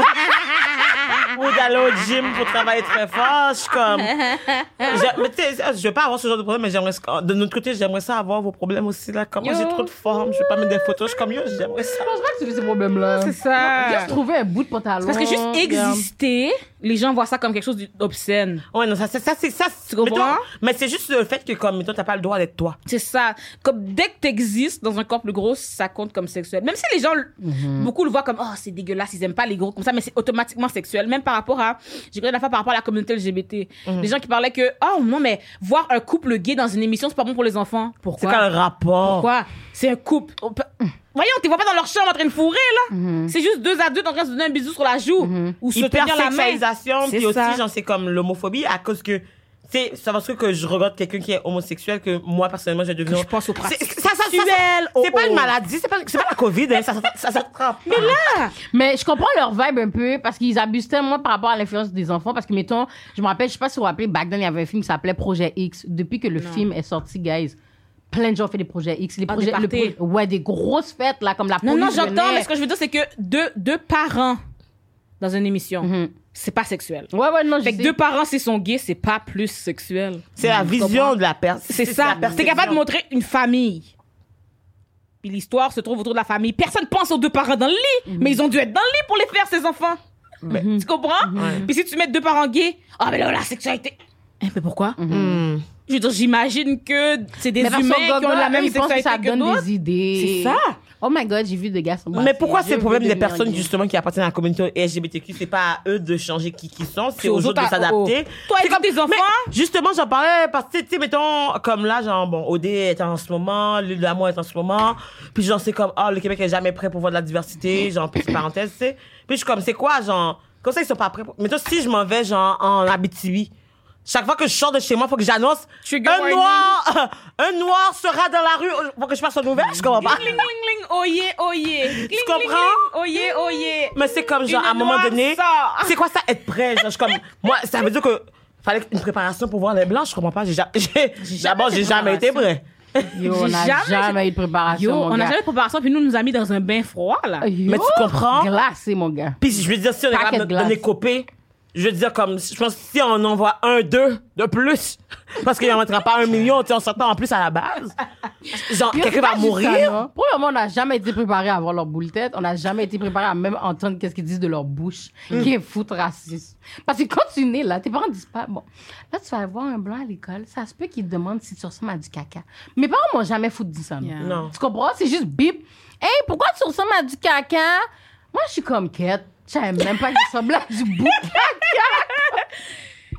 S2: Ou d'aller au gym pour travailler très fort. Je suis comme. J'ai- mais tu sais, je veux pas avoir ce genre de problème, mais j'aimerais. De notre côté, j'aimerais ça avoir vos problèmes aussi, là. Comme moi, j'ai trop de forme, je veux pas mettre des photos. Je suis comme, yo, j'aimerais ça.
S1: Je pense pas que tu fais ces problèmes-là.
S3: C'est ça.
S1: Juste trouver un bout de pantalon.
S3: Parce que juste exister, les gens voient ça comme quelque chose d'obscène.
S2: Ouais, non, ça, ça, ça c'est ça.
S3: Tu comprends?
S2: mettons- mais c'est juste le fait que, comme, mettons, t'as pas le droit d'être toi.
S3: C'est ça. Comme dès que t'existes dans un corps plus gros, ça compte comme sexuel. Même si les gens, beaucoup le voient comme, oh, c'est dégueulasse, ils aiment pas les gros comme ça, mais c'est automatiquement sexuel. Même par rapport à, j'ai regardé la fois par rapport à la communauté LGBT. Les gens qui parlaient que, oh non, mais voir un couple gay dans une émission, c'est pas bon pour les enfants.
S2: C'est
S3: Pourquoi?
S2: quoi le rapport?
S3: Pourquoi? C'est un couple. On peut- Voyons, tu vois pas dans leur chambre en train de fourrer, là. C'est juste deux adultes en train de se donner un bisou sur la joue. Ou se tenir la main. C'est
S2: puis aussi, genre, c'est comme l'homophobie à cause que, c'est, ça parce que je regarde quelqu'un qui est homosexuel que moi, personnellement, j'ai devenu.
S3: Je pense au
S2: C'est- ça-
S3: sexuel.
S2: C'est
S3: Oh,
S2: pas une
S3: oh.
S2: maladie, c'est pas, c'est pas la COVID, hein, ça, t'attrape.
S3: Mais là,
S1: Mais je comprends leur vibe un peu parce qu'ils abusent tellement par rapport à l'influence des enfants. Parce que, mettons, je me rappelle, je sais pas si vous vous rappelez, back then, il y avait un film qui s'appelait Projet X. Depuis que le film est sorti, guys, plein de gens ont fait des projets X. Les
S3: Ah,
S1: projets,
S3: des
S1: le pro- ouais, des grosses fêtes, là, comme la
S3: non,
S1: police
S3: non, j'entends, mais ce que je veux dire, c'est que deux, deux parents dans une émission,
S1: Mhm.
S3: c'est pas sexuel.
S1: Ouais, ouais, non, je
S3: Fait que
S1: sais.
S3: deux parents, s'ils sont gays, c'est pas plus sexuel.
S2: C'est la vision de la personne.
S3: C'est ça. T'es capable de montrer une famille. Puis l'histoire se trouve autour de la famille. Personne pense aux deux parents dans le lit,
S1: Mhm.
S3: mais ils ont dû être dans le lit pour les faire, ces enfants. Tu comprends? Puis si tu mets deux parents gays, ah, mais là, la sexualité. Eh, mais pourquoi? Je veux dire, j'imagine que c'est des
S1: Mais
S3: humains qui ont la même
S1: ils que ça
S3: que,
S1: donne des idées.
S3: C'est ça.
S1: Oh my god, j'ai vu des gars sur
S2: Mais pourquoi c'est le problème des personnes
S1: gay.
S2: justement qui appartiennent à la communauté LGBTQ C'est pas à eux de changer qui qui sont, c'est aux autres de s'adapter.
S3: Toi,
S2: C'est
S3: éduque tes enfants?
S2: Mais justement, j'en parlais parce que tu sais, mettons comme là, genre bon, OD est en ce moment, l'île de l'amour est en ce moment, puis genre c'est comme ah le Québec est jamais prêt pour voir de la diversité, genre petite parenthèse, tu sais. Puis je suis comme c'est quoi genre comme ça ils sont pas prêts. Pour... Mettons si je m'en vais genre en Abitibi. Chaque fois que je sors de chez moi, faut que j'annonce un
S3: warning.
S2: noir, un noir sera dans la rue. Faut que je fasse une nouvelle, je comprends pas.
S3: Cling, cling, cling, oh yeah, oh yeah. Cling,
S2: comprends?
S3: Oh yeah, oh yeah.
S2: Mais c'est comme genre
S3: Une
S2: à un moment donné, c'est quoi ça être prêt? Genre, je comme moi ça veut dire que fallait une préparation pour voir les blancs, je comprends pas, j'ai ja- j'ai d'abord j'ai jamais été prêt.
S1: Yo, on a
S3: J'ai
S1: jamais,
S3: jamais-
S1: eu de préparation.
S3: Yo,
S1: mon
S3: on a
S1: gars.
S3: jamais de préparation, puis nous, on nous a mis dans un bain froid, là.
S1: Yo,
S2: Mais tu comprends?
S1: Glacé, mon gars.
S2: Puis je veux dire si on est capable
S1: de
S2: de copé, je veux dire comme je pense que si on envoie un deux de plus parce qu'il en mettra pas un million, tu sais, on s'entend en plus à la base. Genre quelqu'un va mourir.
S1: Premièrement, on n'a jamais été préparé à avoir leur boule tête. On n'a jamais été préparé à même entendre qu'est-ce qu'ils disent de leur bouche,
S2: Mm.
S1: qui est foutre raciste. Parce que quand tu nais là, tes parents disent pas, bon, là, tu vas voir un blanc à l'école, ça se peut qu'ils te demandent si tu ressembles à du caca. Mes parents m'ont jamais foutu dit ça.
S3: Yeah.
S2: Non.
S1: Tu comprends? C'est juste bip. Hey, pourquoi tu ressembles à du caca? Moi, je suis comme quête. Je savais même pas que je ressemblais à du bout.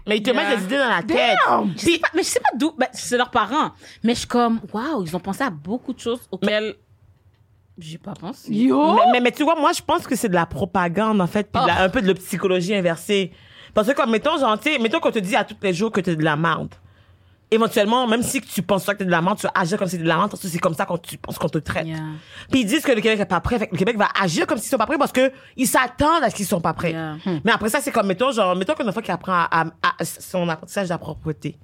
S2: Mais ils te mettent des idées dans la tête.
S1: Damn!
S3: Je sais pas, mais je sais pas d'où. Ben, c'est leurs parents. Mais je suis comme, waouh, ils ont pensé à beaucoup de choses auxquelles j'ai pas pensé.
S1: Yo!
S2: Mais, mais, mais tu vois, moi, je pense que c'est de la propagande, en fait, puis de la- un peu de la psychologie inversée. Parce que, comme, mettons, genre, tu sais, mettons qu'on te dit à tous les jours que t'es de la merde. Éventuellement, même si tu penses que t'es de la merde, tu vas agir comme si t'es de la merde, parce que c'est comme ça qu'on tu penses qu'on te traite.
S3: Yeah.
S2: Puis ils disent que le Québec est pas prêt, fait que le Québec va agir comme s'ils sont pas prêts parce que ils s'attendent à ce qu'ils sont pas prêts.
S3: Yeah.
S2: Mais après ça, c'est comme, mettons, genre, mettons qu'un enfant qui apprend à, à- à son apprentissage de la propreté.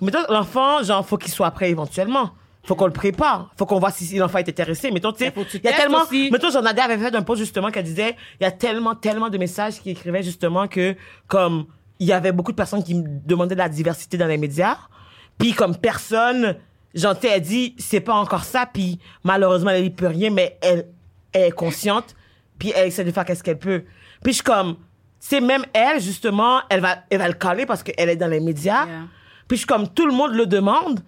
S2: Mettons, l'enfant, genre, faut qu'il soit prêt éventuellement. faut qu'on le prépare. Faut qu'on voit si, l'enfant est intéressé. Mettons, tu sais, il y a tellement,
S3: aussi.
S2: mettons, Nadia avait fait un post justement qu'elle disait, il y a tellement, tellement de messages qui écrivaient justement que, comme, il y avait beaucoup de personnes qui me demandaient de la diversité dans les médias. Puis comme personne, Jean T a dit, c'est pas encore ça. Puis malheureusement, elle n'y peut rien, mais elle, elle est consciente. Puis elle essaie de faire qu'est-ce qu'elle peut. Puis je suis comme, c'est même elle, justement, elle va, elle va le caler parce qu'elle est dans les médias.
S3: Yeah.
S2: Puis je suis comme, tout le monde le demande.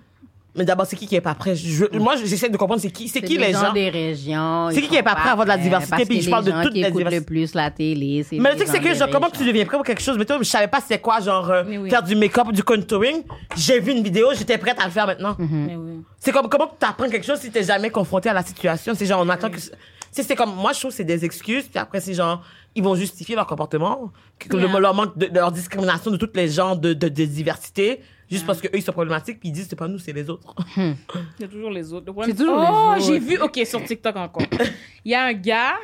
S2: Mais d'abord, c'est qui qui est pas prêt? Je- Moi, j'essaie de comprendre c'est qui, c'est qui les gens.
S1: des régions.
S2: C'est qui qui est pas prêt à avoir de la diversité, puis je parle de
S1: les gens
S2: toute
S1: qui
S2: la
S1: écoutent le plus la télé, c'est
S2: Mais
S1: les
S2: le truc, c'est
S1: gens
S2: que, genre, comment tu deviens prêt pour quelque chose? Mettons, je savais pas c'était quoi, genre, euh,
S3: Mais oui.
S2: faire du make-up, du contouring. J'ai vu une vidéo, j'étais prête à le faire maintenant.
S3: Mais oui.
S2: C'est comme, comment tu apprends quelque chose si t'es jamais confronté à la situation? C'est genre, on attend que, c'est, c'est comme, moi, je trouve que c'est des excuses, puis après, c'est genre, ils vont justifier leur comportement, que, le-
S3: Yeah.
S2: leur manque de, de leur discrimination de toutes les genres de, de, de diversité, juste parce que eux, ils sont problématiques, puis ils disent, c'est pas nous, c'est les autres.
S3: Il y a toujours les autres.
S1: C'est toujours les
S3: oh,
S1: autres.
S3: j'ai vu, ok, sur TikTok encore. Il y a un gars,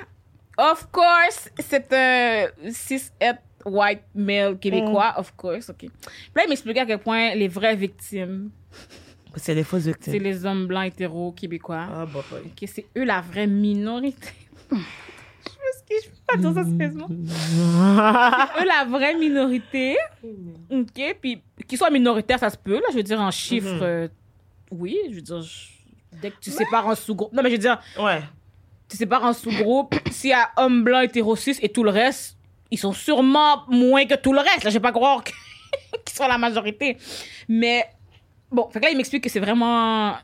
S3: of course, c'est un cis het white male québécois, of course, ok. Puis là, il m'expliquait à quel point les vraies victimes,
S2: C'est des fausses
S3: c'est
S2: victimes.
S3: les hommes blancs hétéros québécois.
S2: Ah, bah, bah.
S3: Ok, c'est eux la vraie minorité. je m'excuse, je peux pas dire ça sérieusement. C'est eux la vraie minorité. Ok, puis qu'ils soient minoritaires, ça se peut. Là, je veux dire en chiffres, euh, oui, je veux dire, je- dès que tu sépares en sous-groupe. Non, mais je veux dire,
S2: Ouais.
S3: tu sépares en sous-groupe. S'il y a homme blanc, hétéro cis et tout le reste, ils sont sûrement moins que tout le reste. Là, je vais pas croire que- qu'ils sont la majorité. Mais bon, fait que là, il m'explique que c'est vraiment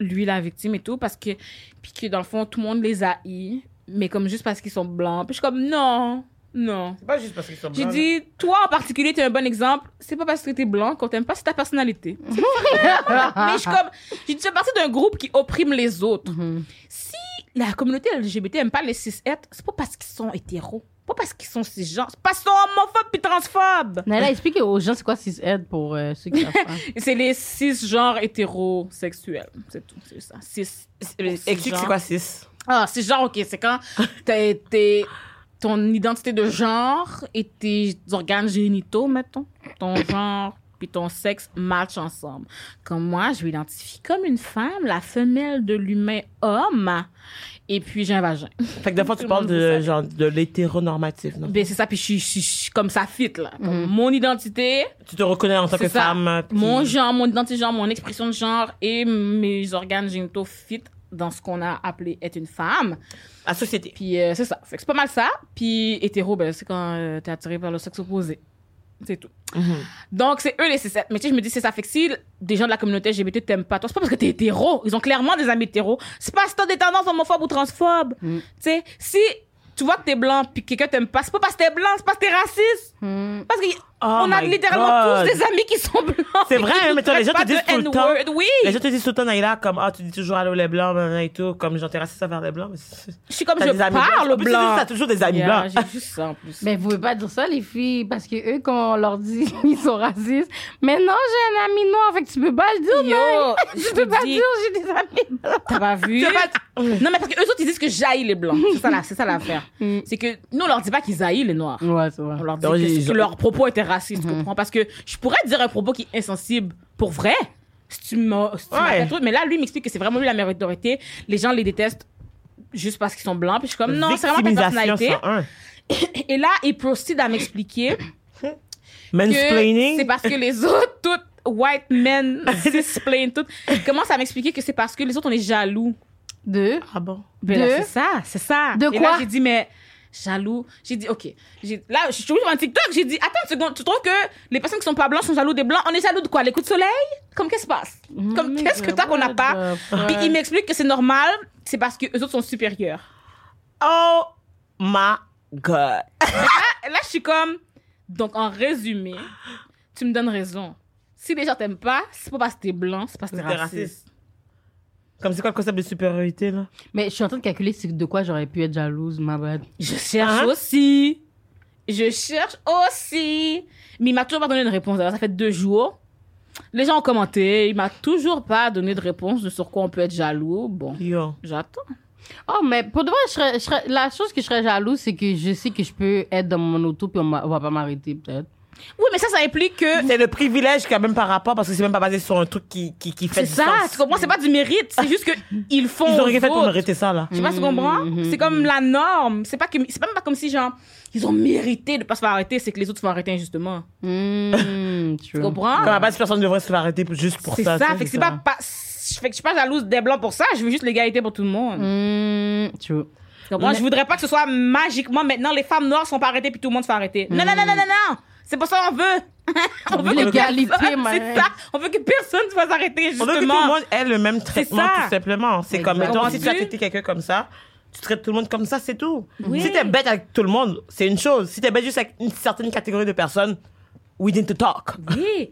S3: lui la victime et tout, parce que, puis que dans le fond, tout le monde les haït, mais comme juste parce qu'ils sont blancs. Puis je suis comme, non, non.
S2: C'est pas juste parce qu'ils sont
S3: J'ai
S2: blancs,
S3: dit, toi en particulier, t'es un bon exemple. C'est pas parce que t'es blanc qu'on t'aime pas, c'est ta personnalité. C'est pas- Mais je suis comme, j'ai dit, tu fais partie d'un groupe qui opprime les autres. Si la communauté LGBT aime pas les cis c'est pas parce qu'ils sont hétéros. Pas parce qu'ils sont cisgenres. C'est parce qu'ils sont homophobes puis transphobes.
S1: Nala, explique aux gens c'est quoi cis-ed pour euh, ceux qui savent pas.
S3: C'est les cisgenres hétérosexuels. C'est tout, c'est ça. Cis.
S2: Explique c'est quoi 6
S3: Ah, c'est genre, ok, c'est quand t'es, t'es- ton identité de genre et tes organes génitaux, mettons, ton genre puis ton sexe matchent ensemble. Comme moi, je m'identifie comme une femme, la femelle de l'humain homme, et puis j'ai un vagin.
S2: Fait que des fois, tu
S3: le
S2: parles de, genre, de l'hétéronormatif, non?
S3: Ben, c'est ça, puis je suis- je suis comme ça fit, là. Comme Mon identité,
S2: Tu te reconnais en tant que
S3: ça.
S2: femme. puis-
S3: Mon genre, mon identité de genre, mon expression de genre et mes organes génitaux fit dans ce qu'on a appelé être une femme.
S2: La société.
S3: Puis euh, c'est ça. Fait que c'est pas mal ça. Puis hétéro, ben, c'est quand euh, t'es attiré par le sexe opposé. C'est tout.
S2: Mhm.
S3: Donc, c'est eux les C7. Mais tu sais, je me dis, c'est ça. Fait que si des gens de la communauté LGBT t'aiment pas, toi, c'est pas parce que t'es hétéro. Ils ont clairement des amis hétéros. C'est pas parce que t'as des tendances homophobes ou transphobes. Tu sais, si tu vois que t'es blanc puis que quelqu'un t'aime pas, c'est pas parce que t'es blanc, c'est parce que t'es raciste. Parce qu'on a
S2: my
S3: littéralement
S2: God.
S3: tous des amis qui sont blancs.
S2: C'est vrai, hein, mais toi, les gens te disent tout le temps.
S3: Oui.
S2: Les gens te disent tout le temps, Naïla, comme, ah, tu dis toujours allô les blancs, et tout, comme j'en t'ai raciste à faire des blancs.
S3: Je suis comme, je
S2: des amis
S3: parle
S2: blancs.
S3: au
S2: En plus, tu dis,
S3: blanc.
S2: T'as toujours des amis
S3: Yeah,
S2: blancs.
S3: J'ai juste ça en plus.
S1: Mais vous pouvez pas dire ça, les filles, parce que eux, quand on leur dit ils sont racistes, mais non, j'ai un ami noir, fait que tu peux pas le dire,
S3: Yo,
S1: non.
S3: je
S1: Tu peux pas dire, j'ai des amis blancs.
S3: T'as pas vu? Non, mais parce que eux autres, ils disent que j'haïs les blancs. C'est ça, l'affaire. C'est que nous, on leur dit pas qu'ils haïssent les noirs.
S1: Ouais, c'est vrai.
S3: On leur dit que, leur propos étaient racistes, tu comprends? Parce que je pourrais dire un propos qui est insensible pour vrai. Si tu m'as, si tu m'as
S2: Ouais.
S3: fait truc. Mais là, lui, m'explique que c'est vraiment lui la minorité. Les gens les détestent juste parce qu'ils sont blancs. Puis je suis comme, non, c'est vraiment ta personnalité.
S2: 101.
S3: Et là, il procède à m'expliquer que
S2: Mansplaining.
S3: c'est parce que les autres, toutes white men, cisplain, toutes, commencent à m'expliquer que c'est parce que les autres, on est jaloux.
S1: Deux.
S2: Ah bon?
S3: Ben
S1: De-
S3: c'est ça, c'est ça.
S1: De
S3: Et
S1: quoi?
S3: là, j'ai dit, mais jaloux. J'ai dit, OK. Là, je suis toujours sur un TikTok. J'ai dit, attends une seconde, tu trouves que les personnes qui sont pas blanches sont jaloux des blancs? On est jaloux de quoi? Les coups de soleil? Comme qu'est-ce qui se passe? Comme qu'est-ce que t'as qu'on n'a pas? Puis il m'explique que c'est normal, c'est parce que eux autres sont supérieurs.
S2: Oh my god.
S3: Là, là, je suis comme, donc en résumé, tu me donnes raison. Si les gens t'aiment pas, c'est pas parce que t'es blanc, c'est parce que t'es
S2: T'es
S3: raciste.
S2: raciste. Comme c'est quoi le concept de supériorité, là?
S1: Mais je suis en train de calculer de quoi j'aurais pu être jalouse, ma bad.
S3: Je cherche
S2: Hein?
S3: aussi. Je cherche aussi. Mais il m'a toujours pas donné de réponse. Alors, ça fait deux jours. Les gens ont commenté. Il m'a toujours pas donné de réponse de sur quoi on peut être jaloux. Bon,
S2: Yo.
S3: j'attends.
S1: Oh, mais pour de vrai, je serais, je serais- la chose que je serais jalouse, c'est que je sais que je peux être dans mon auto puis on, on va pas m'arrêter, peut-être.
S3: Oui, mais ça, ça implique que.
S2: C'est le privilège quand même par rapport, parce que c'est même pas basé sur un truc qui, qui, qui fait
S3: C'est
S2: du
S3: ça,
S2: sens.
S3: tu comprends? C'est pas du mérite. C'est juste que ils font.
S2: Ils ont rien fait pour mériter ça, là.
S3: Je sais pas si tu comprends? C'est comme la norme. C'est pas que, c'est même pas comme si, genre, ils ont mérité de pas se faire arrêter, c'est que les autres se font arrêter injustement.
S1: Mm,
S3: Tu
S1: true.
S3: comprends?
S2: Comme à la base, personne ne devrait se faire arrêter juste pour
S3: C'est
S2: ça.
S3: Fait que c'est
S2: ça.
S3: pas, pas, fait que je suis pas jalouse des blancs pour ça. Je veux juste l'égalité pour tout le monde.
S1: Mm.
S3: Tu comprends? Je voudrais pas que ce soit magiquement maintenant les femmes noires sont pas arrêtées puis tout le monde se fait arrêter. Non, non, non, non, non, non. C'est pas ça qu'on veut. on veut que
S1: L'égalité.
S3: C'est ça. On veut que personne se fasse arrêter,
S2: On veut que tout le monde ait le même traitement, tout simplement. C'est comme, mettons, si tu as traité quelqu'un comme ça, tu traites tout le monde comme ça, c'est tout.
S3: Oui.
S2: Si t'es bête avec tout le monde, c'est une chose. Si t'es bête juste avec une certaine catégorie de personnes, we need to talk.
S3: Oui.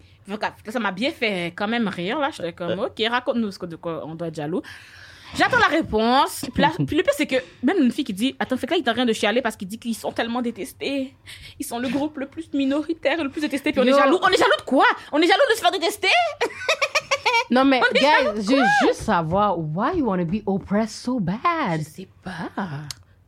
S3: Ça m'a bien fait quand même rire, là. J'étais comme, OK, raconte-nous ce que, de quoi on doit être jaloux. J'attends la réponse. Puis, le pire, c'est que même une fille qui dit, attends, fait que là, il est en train de chialer parce qu'il dit qu'ils sont tellement détestés. Ils sont le groupe le plus minoritaire, le plus détesté. Puis on
S1: Yo.
S3: est jaloux. On est jaloux de quoi? On est jaloux de se faire détester?
S1: Non, mais, guys, je veux juste savoir, why you want to be oppressed so bad?
S3: Je sais pas.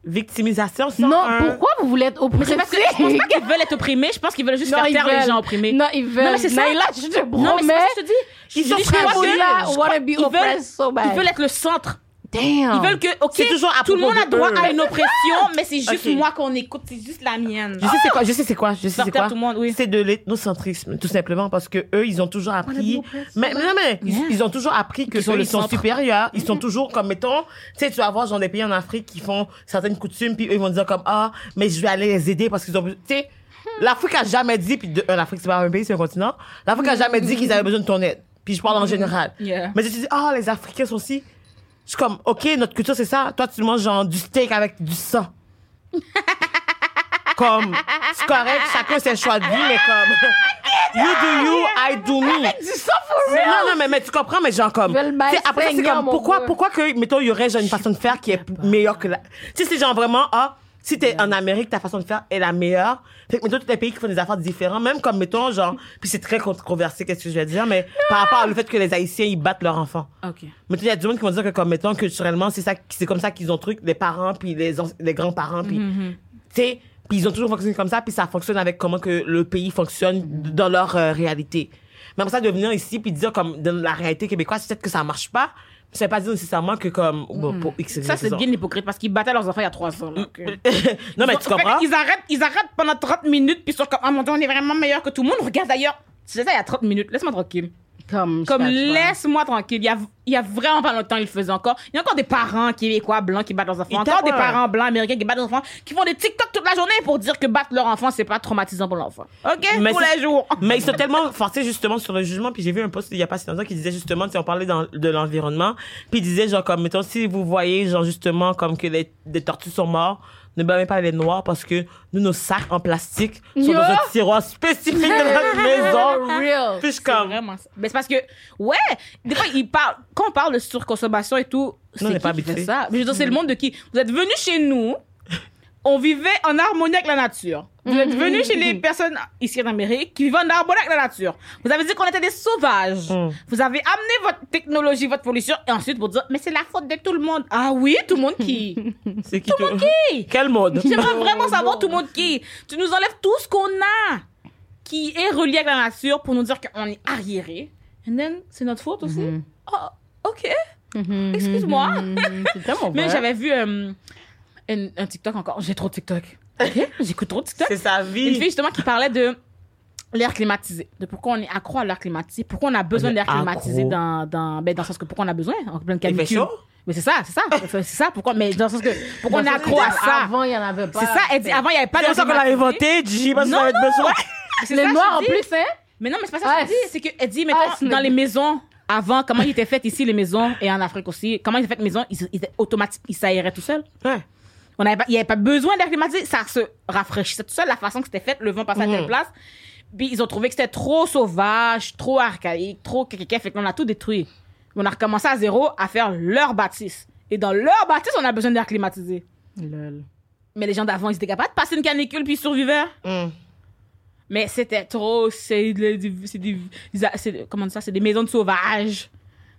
S2: Victimisation, sans
S1: Non,
S2: un-
S1: pourquoi vous voulez être
S3: Mais c'est parce que je pense pas qu'ils veulent être opprimés. Je pense qu'ils veulent juste
S1: Non,
S3: faire taire les gens opprimés.
S1: Non, ils veulent.
S3: Non, mais c'est ça.
S1: Naïla, je te promets.
S3: Non, mais c'est ça que je te dis.
S2: Ils sont
S3: que-
S1: Là,
S3: je
S1: wanna
S3: crois-
S1: be
S3: ils veulent-
S1: oppressed so bad.
S3: Ils veulent être le centre.
S1: Damn.
S3: Ils veulent que, ok,
S2: C'est toujours à
S3: tout le monde a droit
S2: eux.
S3: à une oppression, mais c'est juste moi qu'on écoute, c'est juste la mienne.
S2: Je sais c'est quoi, je sais c'est quoi, je sais c'est quoi.
S3: tout le monde, oui.
S2: C'est de l'ethnocentrisme, tout simplement, parce que eux, ils ont toujours appris. Mais, mais non, mais ils-
S3: Yeah.
S2: ils, ont toujours appris que
S3: sont
S2: ils sont supérieurs. Ils sont toujours comme mettons, tu sais, tu vas voir genre des pays en Afrique qui font certaines coutumes, puis eux ils vont dire comme ah, mais je vais aller les aider parce qu'ils ont, tu sais, l'Afrique a jamais dit, puis de, euh, l'Afrique c'est pas un pays, c'est un continent. L'Afrique a jamais dit qu'ils avaient besoin de ton aide. Puis je parle en général.
S3: Yeah.
S2: Mais je te dis ah, les Africains sont aussi. Je suis comme ok, notre culture c'est ça. Toi tu manges genre du steak avec du sang. comme c'est correct, chacun ses choix de vie, mais comme you do you, I do me.
S1: C'est ça for
S2: Mais
S1: real.
S2: non, non, mais, mais tu comprends, mais genre comme.
S1: Je vais le
S2: tu sais, après, c'est comme, pourquoi, pourquoi que, mettons, il y aurait genre une façon de faire qui est meilleure que la. Tu sais, c'est genre vraiment, ah, si t'es en Amérique, ta façon de faire est la meilleure. Fait que, mettons, tous les pays qui font des affaires différentes, même comme, mettons, genre, puis c'est très controversé, qu'est-ce que je vais dire, mais par rapport au fait que les Haïtiens, ils battent leurs enfants.
S3: Ok.
S2: Mais il y a du monde qui vont dire que, comme, mettons, culturellement, c'est ça, c'est comme ça qu'ils ont truc, les parents, puis les, grands-parents, puis, tu sais, puis ils ont toujours fonctionné comme ça, puis ça fonctionne avec comment que le pays fonctionne dans leur euh, réalité. Mais après ça, de venir ici, puis dire, comme, dans la réalité québécoise, peut-être que ça marche pas, ça veut pas dire nécessairement que, comme, bon, pour X
S3: Ça, c'est
S2: raison.
S3: bien hypocrite parce qu'ils battaient leurs enfants il y a trois ans. donc, euh.
S2: non, mais
S3: Ils
S2: tu
S3: ont- en fait,
S2: comprends?
S3: Ils arrêtent, ils arrêtent pendant 30 minutes, puis ils sont comme, ah mon dieu, on est vraiment meilleur que tout le monde. Regarde d'ailleurs. C'est ça il y a 30 minutes. Laisse-moi tranquille.
S1: Comme,
S3: laisse-moi tranquille. Il y a, il y a vraiment pas longtemps, ils le faisaient encore. Il y a encore des parents québécois blancs qui battent leurs enfants.
S2: Ils
S3: Encore des parents blancs américains qui battent leurs enfants, qui font des TikTok toute la journée pour dire que battre leur enfant, c'est pas traumatisant pour l'enfant. OK?
S2: Mais
S3: Tous
S2: c'est-
S3: les jours.
S2: Mais ils sont tellement forcés justement sur le jugement. Puis j'ai vu un post il y a pas si longtemps qui disait justement, si on parlait dans- de l'environnement, puis il disait genre comme, mettons, si vous voyez genre justement comme que les, des tortues sont morts, ne blâmez pas les noirs parce que nous, nos sacs en plastique sont
S1: Yo!
S2: dans un tiroir spécifique de notre maison.
S1: Real.
S2: Puis je comme,
S3: vraiment ça. Mais c'est parce que, ouais, des fois, ils parlent, quand on parle de surconsommation et tout, c'est
S2: on n'est
S3: qui
S2: pas
S3: qui fait
S2: habitué.
S3: ça? Mais je veux dire, c'est le monde de qui? Vous êtes venus chez nous, on vivait en harmonie avec la nature. Vous êtes venus chez les personnes ici en Amérique qui vivent en harmonie avec la nature. Vous avez dit qu'on était des sauvages.
S2: Mm.
S3: Vous avez amené votre technologie, votre pollution, et ensuite vous dire, mais c'est la faute de tout le monde. Ah oui, tout le monde qui?
S2: c'est qui
S3: tout le monde qui?
S2: Quel mode?
S3: J'aimerais vraiment savoir tout le monde qui. Tu nous enlèves tout ce qu'on a qui est relié avec la nature pour nous dire qu'on est arriéré. And then, c'est notre faute aussi? Oh, ok.
S1: Mhm,
S3: Excuse-moi.
S1: mhm, mhm. C'est tellement
S3: Mais j'avais vu euh, un, un TikTok encore. J'ai trop de TikTok. Ok? J'écoute trop de TikTok.
S2: C'est sa
S3: Une
S2: vie.
S3: fille justement qui parlait de l'air climatisé, de pourquoi on est accro à l'air climatisé, pourquoi on a besoin d'air climatisé dans, dans, ben, dans le sens que pourquoi on a besoin en pleine
S2: Il fait
S3: canicule.
S2: chaud?
S3: Mais c'est ça, c'est ça. C'est ça, pourquoi, mais dans le sens que pourquoi on est accro à ça?
S1: Avant, il y en avait pas.
S3: C'est ça, elle dit, avant, il n'y avait pas
S2: C'est
S3: d'air
S2: ça qu'on l'a inventé, Gigi, parce qu'on être besoin.
S3: C'est
S1: Les noirs en plus, hein?
S3: Mais non, mais c'est pas ça
S1: Ah,
S3: que je dis. C'est qu'elle dit, mettons,
S1: ah, c'est
S3: dans
S1: une-
S3: les maisons, avant, comment ils étaient faites ici, les maisons, et en Afrique aussi, comment ils, ils étaient automatiques, ils s'aéraient tout seuls.
S2: Ouais.
S3: On avait pas, il n'y avait pas besoin d'air climatisé, ça se rafraîchissait tout seul, la façon que c'était fait, le vent passait à telle
S2: Mhm.
S3: place. Puis ils ont trouvé que c'était trop sauvage, trop archaïque, trop kékéké, fait qu'on a tout détruit. On a recommencé à zéro à faire leur bâtisse. Et dans leur bâtisse, on a besoin d'air climatisé.
S1: Lol.
S3: Mais les gens d'avant, ils étaient capables de passer une canicule puis ils survivaient.
S2: Mm.
S3: Mais c'était trop, c'est des, comment ça, c'est des maisons de sauvages.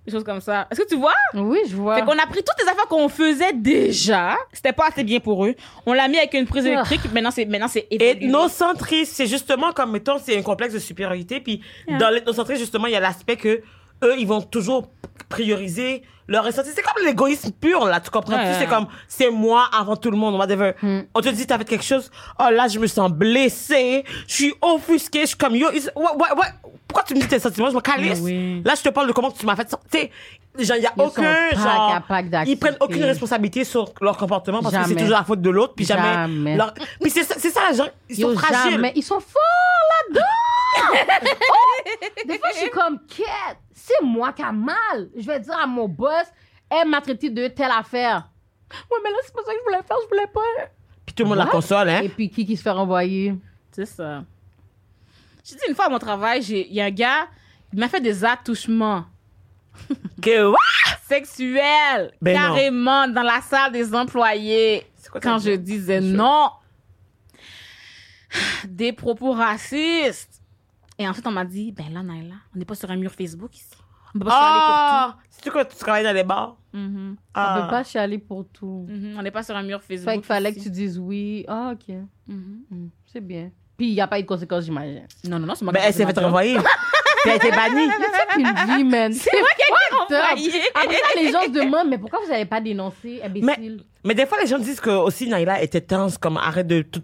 S3: Des choses comme ça. Est-ce que tu vois?
S1: Oui, je vois.
S3: Fait qu'on a pris toutes les affaires qu'on faisait déjà. C'était pas assez bien pour eux. On l'a mis avec une prise électrique. Maintenant, c'est, maintenant, c'est
S2: Et
S3: évolué.
S2: ethnocentrisme, c'est justement comme, mettons, c'est un complexe de supériorité. Puis dans l'ethnocentrisme, justement, il y a l'aspect que eux, ils vont toujours prioriser leur ressenti. C'est comme l'égoïsme pur, là, tu comprends?
S3: Ouais.
S2: C'est comme, c'est moi avant tout le monde, whatever. On te dit, t'as fait quelque chose. Oh là, je me sens blessée. Je suis offusquée. Je suis comme, yo, is- ouais, ouais, ouais. Pourquoi tu me dis tes sentiments? Je me calisse.
S3: Oui.
S2: Là, je te parle de comment tu m'as fait. Genre, il y a
S1: Ils
S2: aucun, genre, ils prennent aucune responsabilité sur leur comportement parce que c'est toujours la faute de l'autre, puis jamais.
S1: Jamais.
S2: leur- Puis c'est ça, ça, les gens, ils sont
S1: Yo,
S2: fragiles.
S1: jamais. Ils sont forts là-dedans! oh! Des fois, je suis comme, quête, c'est moi qui a mal. Je vais dire à mon boss, elle m'a traité de telle affaire. Ouais, mais là, c'est pas ça que je voulais faire, je voulais pas.
S2: Puis tout le monde la console, hein?
S1: Et puis, qui qui se fait renvoyer?
S3: C'est ça. J'ai dit une fois à mon travail, j'ai- il y a un gars, il m'a fait des attouchements
S2: Que, what?
S3: sexuels,
S2: Ben non.
S3: carrément, dans la salle des employés.
S2: Quoi
S3: Quand je disais non. Des propos racistes. Et ensuite, on m'a dit, ben là, Naila, on n'est pas sur un mur Facebook ici. On peut pas chialer
S2: Ah! C'est-tu que tu travailles dans les bars?
S3: pour tout. Mhm.
S1: On peut pas chialer pour tout.
S3: Mhm. On n'est pas sur un mur Facebook.
S1: Fait qu'il fallait que
S3: ici.
S1: tu dises oui. Ah, OK.
S3: Mhm.
S1: Hmm, C'est bien. Puis, il n'y a pas eu de conséquences, j'imagine.
S3: Non, non, non, c'est moi
S2: Ben,
S3: qui ai
S2: elle s'est fait renvoyer. Puis elle a été bannie.
S1: C'est une vie, man. C'est
S3: moi qui ai été renvoyée.
S1: Après ça, les gens se demandent, mais pourquoi vous n'avez pas dénoncé, imbécile?
S2: Mais des fois, les gens disent que aussi Naila était tense, comme arrête de tout.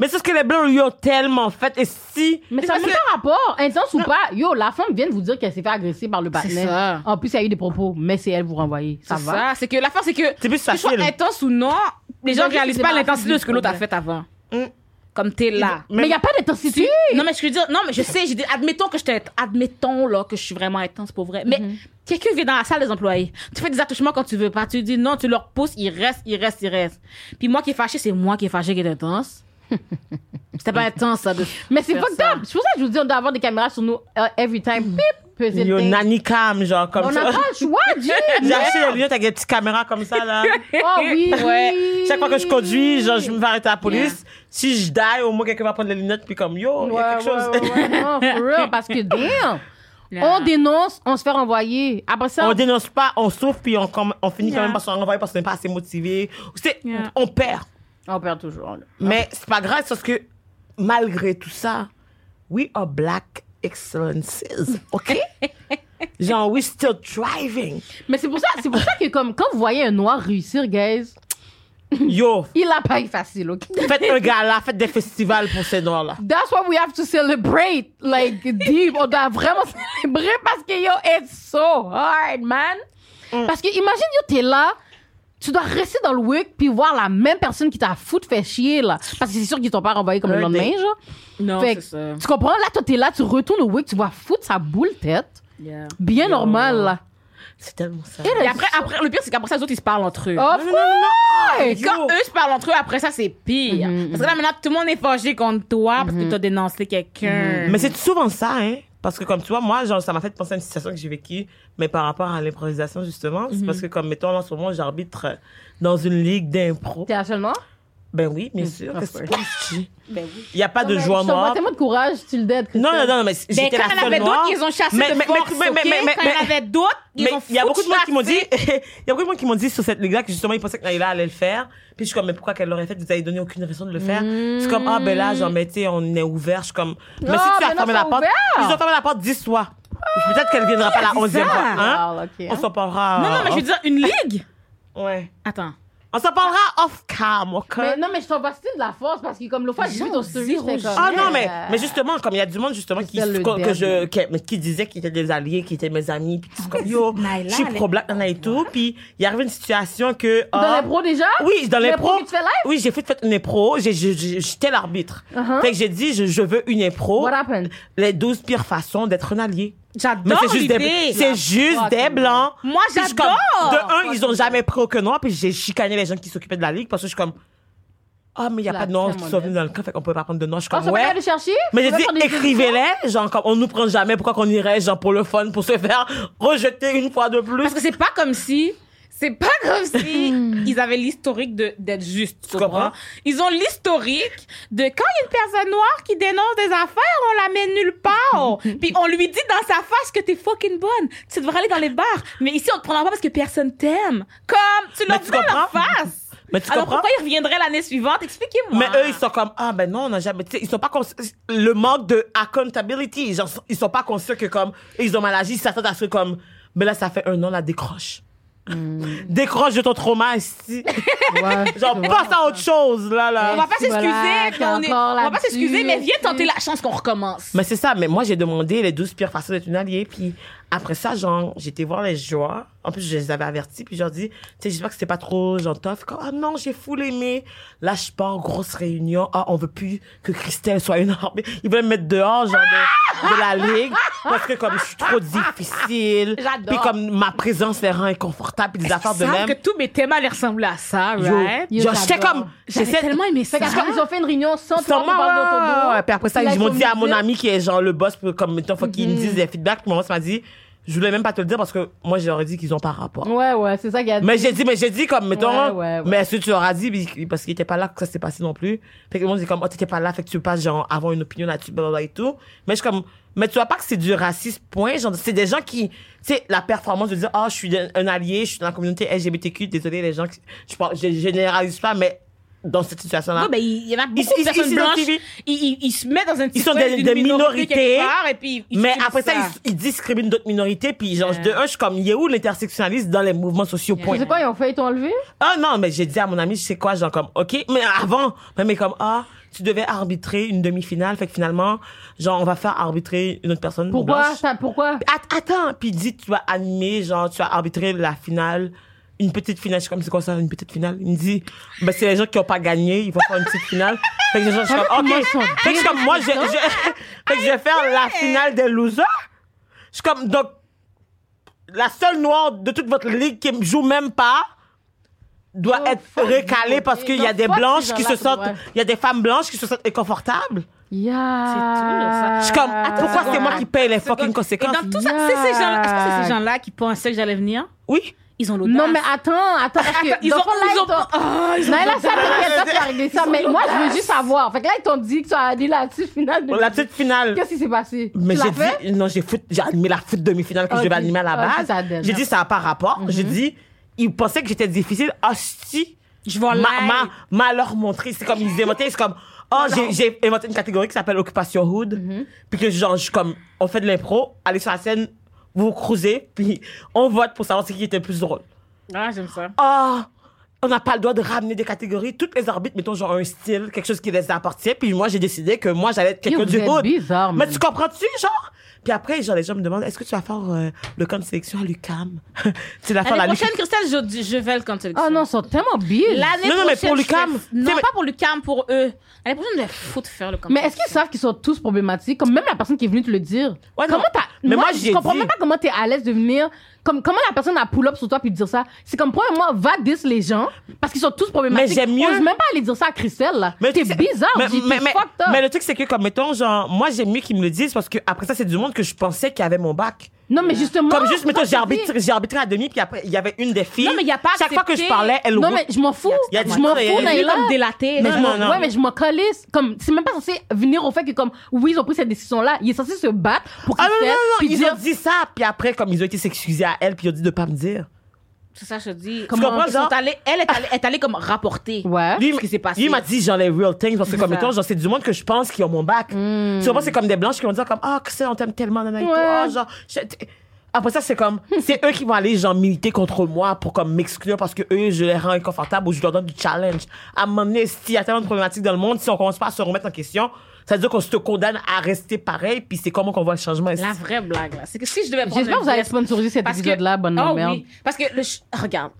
S2: Mais c'est ce que les blancs lui ont tellement fait. Et si.
S1: Mais ça n'a pas rapport. Intense ou pas, yo, la femme vient de vous dire qu'elle s'est fait agresser par le partenaire.
S3: ça.
S1: En plus, il y a eu des propos, mais c'est elle vous renvoyer. Ça
S3: C'est
S1: va?
S3: ça. C'est que l'affaire, c'est que.
S2: C'est plus facile.
S3: intense ou non, les gens
S1: que
S3: réalisent pas l'intensité de ce que l'autre a fait avant.
S2: Mm.
S3: Comme t'es là.
S1: Mais il n'y a pas d'intensité.
S3: Non, mais je veux dire, non, mais je sais, j'ai dit, admettons que je t'ai, admettons, là, que je suis vraiment intense pour vrai. Mais
S1: Mhm.
S3: quelqu'un vient dans la salle des employés. Tu fais des attouchements quand tu veux pas. Tu dis non, tu leur pousses, ils restent, ils restent, ils restent. Puis moi qui est fâché, c'est moi qui est fâché qui est intense. C'était pas intense, ça. De
S1: Mais c'est fucked up. C'est pour ça que je vous dis, on doit avoir des caméras sur nous euh, every time. Pip, peser le
S2: Yo,
S1: thing.
S2: nanny cam, genre, comme
S1: On n'a
S2: ça.
S1: pas le choix, Jim.
S2: J'ai acheté les lunettes avec des petites caméras comme ça, là.
S1: Oh oui,
S3: Ouais.
S1: oui.
S2: Chaque fois que je conduis, genre, je me fais arrêter à la police. Si je die, au moins quelqu'un va prendre les lunettes, puis comme, yo, il y a quelque
S1: Ouais,
S2: chose.
S1: ouais, ouais, ouais. Non, for real, parce que damn.
S3: Yeah.
S1: On dénonce, on se fait renvoyer. Après ça,
S2: on dénonce pas, on souffre, puis on, on finit quand même par se renvoyer parce qu'on n'est pas assez motivé. C'est,
S3: Yeah.
S2: on perd.
S1: on perd toujours. là.
S2: Mais c'est pas grave, parce que malgré tout ça, we are black excellences, OK? Genre, we still thriving.
S1: Mais c'est pour ça, c'est pour ça que comme quand vous voyez un noir réussir, guys,
S2: Yo,
S1: il a pas eu facile, ok?
S2: faites un gala, faites des festivals pour ces noirs-là.
S1: That's why we have to celebrate, like deep. On doit vraiment célébrer parce que yo, it's so hard, man. Parce que imagine yo, t'es là, tu dois rester dans le week puis voir la même personne qui t'a foutu fait chier là, parce que c'est sûr qu'ils t'ont pas renvoyé comme le
S2: Un
S1: lendemain, genre.
S3: Non,
S1: Fait
S3: c'est
S1: que,
S3: ça.
S1: tu comprends? Là, toi, t'es là, tu retournes au week, tu vois foutre sa boule tête,
S3: Yeah.
S1: bien normal là.
S2: C'est tellement ça.
S3: Et après, après, le pire, c'est qu'après ça, les autres, ils se parlent entre eux.
S1: Of
S3: Et
S1: course!
S3: quand eux se parlent entre eux, après ça, c'est pire.
S1: Mhm,
S3: Parce que là, maintenant, tout le monde est fâché contre toi parce que tu as dénoncé quelqu'un.
S2: Mais c'est souvent ça, hein. Parce que comme tu vois, moi, genre, ça m'a fait penser à une situation que j'ai vécue, mais par rapport à l'improvisation, justement. C'est parce que comme, mettons, en ce moment, j'arbitre dans une ligue d'impro.
S1: T'es la seule noire?
S2: Ben oui, bien sûr.
S1: of
S2: Qu'est-ce que tu
S1: course.
S2: penses?
S3: Ben oui.
S2: Il n'y a pas de
S1: mais
S2: joueur noir.
S1: tellement de courage, tu le dead.
S2: Non, non, non, mais
S3: Ben,
S2: j'étais
S3: quand
S2: la
S3: il y en
S2: seule
S3: avait d'autres
S2: noire.
S3: les ont chassés
S2: Mais-
S3: de
S2: mais-
S3: force,
S2: mais- mais- mais-
S3: Quand il y en
S2: mais-
S3: avait d'autres, ils
S2: Mais
S3: ont
S2: il y a beaucoup de monde qui m'ont dit,
S3: chassé.
S2: il y a beaucoup de monde qui m'ont dit sur cette ligue-là que justement ils pensaient que Naïla allait le faire. Puis je suis comme, mais pourquoi qu'elle l'aurait fait? Vous avez donné aucune raison de le faire. C'est comme, ah ben là, genre, mais tu on est ouvert. Je suis comme, mais si tu
S1: mais
S2: as
S1: non,
S2: fermé la porte, ils ont fermé la porte dix fois. Peut-être qu'elle viendra pas la onzième fois. Hein? On
S1: hein.
S2: s'en parlera.
S3: Non, non, mais je veux dire, une ligue?
S2: Ouais.
S3: Attends.
S2: On s'en parlera off cam, ok?
S1: Mais non, mais je t'envoie c'était de la force parce que comme l'autre fois, j'ai vu ton story, j'étais comme...
S2: Ah non, mais, mais justement, comme il y a du monde justement qui, que, que je, qui, disait qu'ils étaient des alliés, qui étaient mes amis, puis tout comme yo,
S3: Naïla,
S2: je suis pro-black, et tout, puis il y arrive une situation que...
S1: Dans
S2: ah,
S1: l'impro déjà?
S2: Oui, dans
S1: l'impro. que tu fais live?
S2: Oui, j'ai fait, fait une impro. J'étais l'arbitre.
S1: Uh-huh.
S2: Fait que j'ai dit, je, je veux une impro.
S1: What happened?
S2: Les 12 pires façons d'être un allié.
S3: J'adore
S2: c'est juste des, c'est juste des blancs.
S3: Moi, j'adore.
S2: De un, ils ont jamais pris aucun noir, puis j'ai chicané les gens qui s'occupaient de la ligue parce que je suis comme, ah, mais il y a
S1: La
S2: pas de noirs qui sont venus dans le camp, fait qu'on peut pas prendre de noirs. Je suis
S1: Oh,
S2: comme,
S1: va
S2: ouais.
S1: aller chercher?
S2: Mais j'ai dit, écrivez-les, genre, comme, on nous prend jamais, pourquoi qu'on irait, genre, pour le fun, pour se faire rejeter une fois de plus?
S3: Parce que c'est pas comme si c'est pas comme si ils avaient l'historique de d'être justes. Tu
S2: comprends?
S3: comprends? Ils ont l'historique de quand il y a une personne noire qui dénonce des affaires, on la met nulle part. Puis on lui dit dans sa face que t'es fucking bonne. Tu devrais aller dans les bars. Mais ici, on te prendra pas parce que personne t'aime. Comme, tu dis
S2: tu
S3: dans leur
S2: comprends?
S3: face.
S2: Mais tu
S3: Alors
S2: comprends?
S3: pourquoi ils reviendraient l'année suivante? Expliquez-moi.
S2: Mais eux, ils sont comme, ah ben non, on n'a jamais, tu sais, ils sont pas le manque de accountability, genre, ils sont pas conscients que comme, ils ont mal agi, ils s'attendent à ce que comme, mais là, ça fait un an, la décroche. Décroche de ton trauma ici.
S1: Ouais,
S2: Genre, passe à autre chose, là,
S3: on
S2: là.
S3: va pas
S1: voilà,
S3: s'excuser, puis on, est- on va pas s'excuser, mais viens tenter la chance qu'on recommence.
S2: Mais c'est ça, mais moi, j'ai demandé les 12 pires façons d'être une alliée, puis après ça, genre, j'étais voir les joueurs. En plus, je les avais avertis, puis je leur dis, tu sais, j'espère que c'était pas trop, genre, tough. Comme, ah non, j'ai full aimé. Là, je pars, grosse réunion. Ah, on veut plus que Christelle soit une armée. Ils veulent me mettre dehors, genre, de, de la ligue. Parce que, comme, je suis trop difficile.
S3: J'adore.
S2: Puis, comme, ma présence les rend inconfortables, puis des affaires de même.
S3: que tous mes thèmes allaient ressembler à ça,
S2: Yo,
S3: right?
S1: Yo,
S2: genre, j'étais comme,
S3: J'avais
S2: j'essaie
S3: tellement aimé ça.
S1: Fait qu'après, ils ont fait une réunion sans toi.
S2: Puis après ça, ils m'ont dit à mon ami qui est genre le boss, comme, mettons, faut qu'il me dise des feedbacks. Puis mon boss m'a dit, je voulais même pas te le dire parce que moi, j'aurais dit qu'ils ont pas rapport.
S1: Ouais, ouais, c'est ça qu'il a
S2: Mais j'ai dit, mais j'ai dit comme, mettons,
S1: Ouais, ouais, ouais.
S2: mais est-ce que tu leur as dit, parce qu'il était pas là que ça s'est passé non plus. Fait que le monde dit comme, oh, t'étais pas là, fait que tu peux pas, genre, avoir une opinion là-dessus, blablabla et tout. Mais je suis comme, mais tu vois pas que c'est du racisme, point. Genre, c'est des gens qui, tu sais, la performance de dire, ah, je suis un, un allié, je suis dans la communauté LGBTQ, désolé les gens, qui- je parle, je généralise pas, mais dans cette situation-là.
S3: Ouais, ben, il y en a beaucoup
S2: Ils-
S3: de
S2: ils-
S3: personnes
S2: ils
S3: blanches. Ils, ils, ils se mettent dans un
S2: Ils sont des, des
S3: minorité
S2: minorités,
S3: quelque part, et puis ils
S2: mais après ça, ils, ils discriminent d'autres minorités, puis genre, de un, je suis comme, il est où l'intersectionnalisme dans les mouvements sociaux, point.
S1: C'est quoi, ils ont t'ont enlevé?
S2: Ah non, mais j'ai dit à mon ami, je sais quoi, genre comme, ok, mais avant, mais, mais comme, ah, tu devais arbitrer une demi-finale, fait que finalement, genre, on va faire arbitrer une autre personne.
S1: Pourquoi? Ça, pourquoi?
S2: Att- attends, puis dit, tu vas animer, genre, tu vas arbitrer la finale, une petite finale. Je suis comme, c'est quoi ça, une petite finale? Il me dit, ben, c'est les gens qui ont pas gagné, ils vont faire une petite finale. Fait que je suis comme, ok.
S1: sont
S2: Fait que je suis comme, moi, je, je, fait que je vais faire la finale des losers. Je suis comme, donc, la seule noire de toute votre ligue qui me joue même pas doit
S1: Oh,
S2: être recalée
S1: you,
S2: parce qu'il y a des blanches qui se sentent, il y a des femmes blanches qui se sentent inconfortables.
S1: Yeah.
S3: ça.
S2: Je suis comme, pourquoi c'est moi qui paye les
S3: Et
S2: fucking conséquences?
S3: dans tout ça, sais, ces gens-là, est-ce que c'est ces gens-là qui pensaient que j'allais venir?
S2: Oui.
S3: Ils ont l'audace.
S1: Non, mais attends, attends. Parce que,
S3: Attends, ils ont,
S1: là,
S3: ils ont,
S1: ils t'ont-
S3: Ah, ils ont-
S1: Non, là, ça, t'inquiète régler ça. Mais moi, je veux juste savoir. Fait que là, ils t'ont dit que tu as dit la petite finale. de-
S2: La petite finale.
S1: Qu'est-ce qui s'est passé?
S2: Mais j'ai dit, non, j'ai animé la foot demi-finale que je
S1: Ok.
S2: devais animer à la base.
S1: donne.
S2: J'ai dit, ça n'a pas rapport. J'ai dit, ils pensaient que j'étais difficile. Ah, si.
S3: Je vais
S2: Ma, ma, ma leur montrer. C'est comme, ils inventaient, c'est comme, oh, j'ai, inventé une catégorie qui s'appelle Occupation Hood. Puis que, genre, je suis comme, on fait de l'impro, allez sur la scène, vous vous puis on vote pour savoir c'est qui était le plus drôle.
S3: Ah, j'aime ça.
S2: Ah, on n'a pas le droit de ramener des catégories. Toutes les arbitres, mettons, genre un style, quelque chose qui les appartient. Puis moi, j'ai décidé que moi, j'allais être quelqu'un du hood.
S1: bizarre,
S2: Mais
S1: man.
S2: tu comprends-tu, genre? Puis après, genre, les gens me demandent, est-ce que tu vas faire euh, le camp de sélection à l'UCAM? tu vas faire la
S3: prochaine, Christelle, je, je vais le cancer.
S1: Oh non, ils sont tellement billes.
S3: L'année
S2: Non, non, mais pour
S3: je
S2: sais,
S3: Non,
S2: mais-
S3: pas pour l'UCAM, pour eux. L'année prochaine, je vais foutre faire le camp.
S1: Mais est-ce qu'ils savent qu'ils sont tous problématiques? Comme même la personne qui est venue te le dire.
S2: Ouais,
S1: comment t'as.
S2: Mais moi,
S1: je
S2: j'y ai
S1: comprends
S2: dit.
S1: même pas comment t'es à l'aise de venir. Comme, comment la personne a pull up sur toi puis dire ça? C'est comme, premièrement, va dis les gens parce qu'ils sont tous problématiques.
S2: Mais j'aime mieux-
S1: même pas aller dire ça à Christelle, là. T'es bizarre,
S2: mais, mais, mais, mais le truc, c'est que, comme, mettons, genre, moi, j'aime mieux qu'ils me le disent parce que après ça, c'est du monde que je pensais qu'il avait mon bac.
S1: Non, mais justement.
S2: Comme juste, mettons, j'ai arbitré, j'ai arbitré à demi, puis après, il y avait une des filles.
S3: Non, mais il y a pas
S2: Chaque fois que je parlais, elle
S1: Non, mais je m'en fous.
S2: Il y a
S1: Je m'en
S2: il y a-
S1: fous,
S2: il y a-
S1: Naïla.
S3: comme délaté.
S1: Mais
S2: Non,
S1: je m'en-
S2: non, non.
S1: ouais, mais je m'en calisse. Comme, c'est même pas censé venir au fait que, comme, oui, ils ont pris cette décision-là. Il est censé se battre pour
S2: Ah non, non, non,
S1: puis
S2: ils
S1: dire,
S2: ont dit ça, puis après, comme ils ont été s'excuser à elle, puis ils ont dit de pas me dire.
S3: C'est ça, je te dis.
S1: Comment-
S2: comprends,
S3: Ils sont allés- elle est allée, est allée comme rapporter.
S1: Ouais.
S2: Lui,
S3: ce qui s'est passé.
S2: lui, il m'a dit, genre, les real things, parce que,
S3: C'est
S2: comme, mettons, genre, c'est du monde que je pense qui ont mon bac.
S1: Hmm.
S2: Tu vois, c'est comme des blanches qui vont dire, comme, ah, que c'est, on t'aime tellement, nanana, et tout.
S1: Ouais.
S2: Ah, genre, je- après ça, c'est comme, c'est eux qui vont aller, genre, militer contre moi pour, comme, m'exclure parce que eux, je les rends inconfortables ou je leur donne du challenge. À un moment donné, s'il y a tellement de problématiques dans le monde, si on commence pas à se remettre en question, ça veut dire qu'on se condamne à rester pareil, puis c'est comment qu'on voit le changement ici.
S3: La vraie blague, là, c'est que si je devais prendre
S1: J'espère que vous allez sponsoriser cet
S3: parce que-
S1: épisode-là, bonne
S3: Ah
S1: merde.
S3: oui, parce que, le ch- regarde.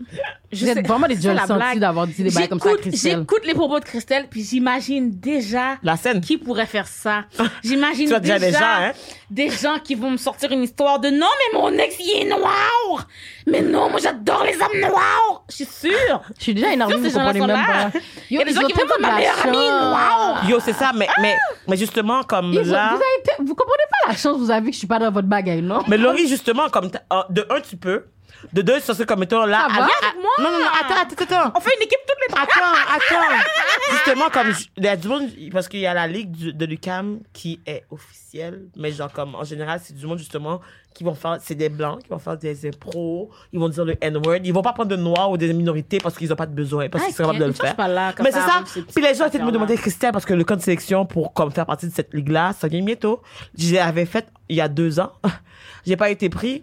S3: Je
S1: Vous êtes vraiment des
S3: c'est ça, la
S1: gentils
S3: blague.
S1: d'avoir dit des bails comme ça à
S3: J'écoute-
S1: Christelle.
S3: J'écoute les propos de Christelle, puis j'imagine déjà
S2: La scène.
S3: qui pourrait faire ça. J'imagine
S2: Tu as déjà
S3: déjà,
S2: des gens, hein?
S3: des gens qui vont me sortir une histoire de non, mais mon ex, il est noir. Mais non, moi, j'adore les hommes noirs. Je suis sûre.
S1: Je suis déjà
S3: Sûr,
S1: vous comprenez
S3: sont
S1: même
S3: là.
S1: pas.
S3: Il y a des gens qui vont dire, ma meilleure amie, wow.
S2: Yo, c'est ça, mais, mais, mais justement, comme
S1: Ils
S2: là.
S1: vous, avez te- vous comprenez pas la chance que vous avez que je suis pas dans votre bagaille, non?
S2: Mais Laurie, justement, comme t'as- ah, de un, tu peux. De deux, ça c'est comme étant là.
S1: Ça va?
S2: avec
S3: avec moi?
S2: Non, non, non, attends, attends, attends.
S3: On fait une équipe toutes les trois.
S2: Attends, attends. Justement, comme je- il y a du monde, parce qu'il y a la ligue du- de l'UCAM qui est officielle, mais genre comme en général, c'est du monde justement qui vont faire, c'est des blancs qui vont faire des impros, ils vont dire le N-word, ils vont pas prendre de noirs ou des minorités parce qu'ils ont pas de besoin, parce qu'ils sont capables de le faire.
S3: pas là quand
S2: Mais c'est ça. Puis les gens étaient de me demander, Christelle, parce que le camp de sélection pour comme faire partie de cette ligue-là, ça vient bientôt. Je l'avais fait il y a deux ans. J'ai pas été pris,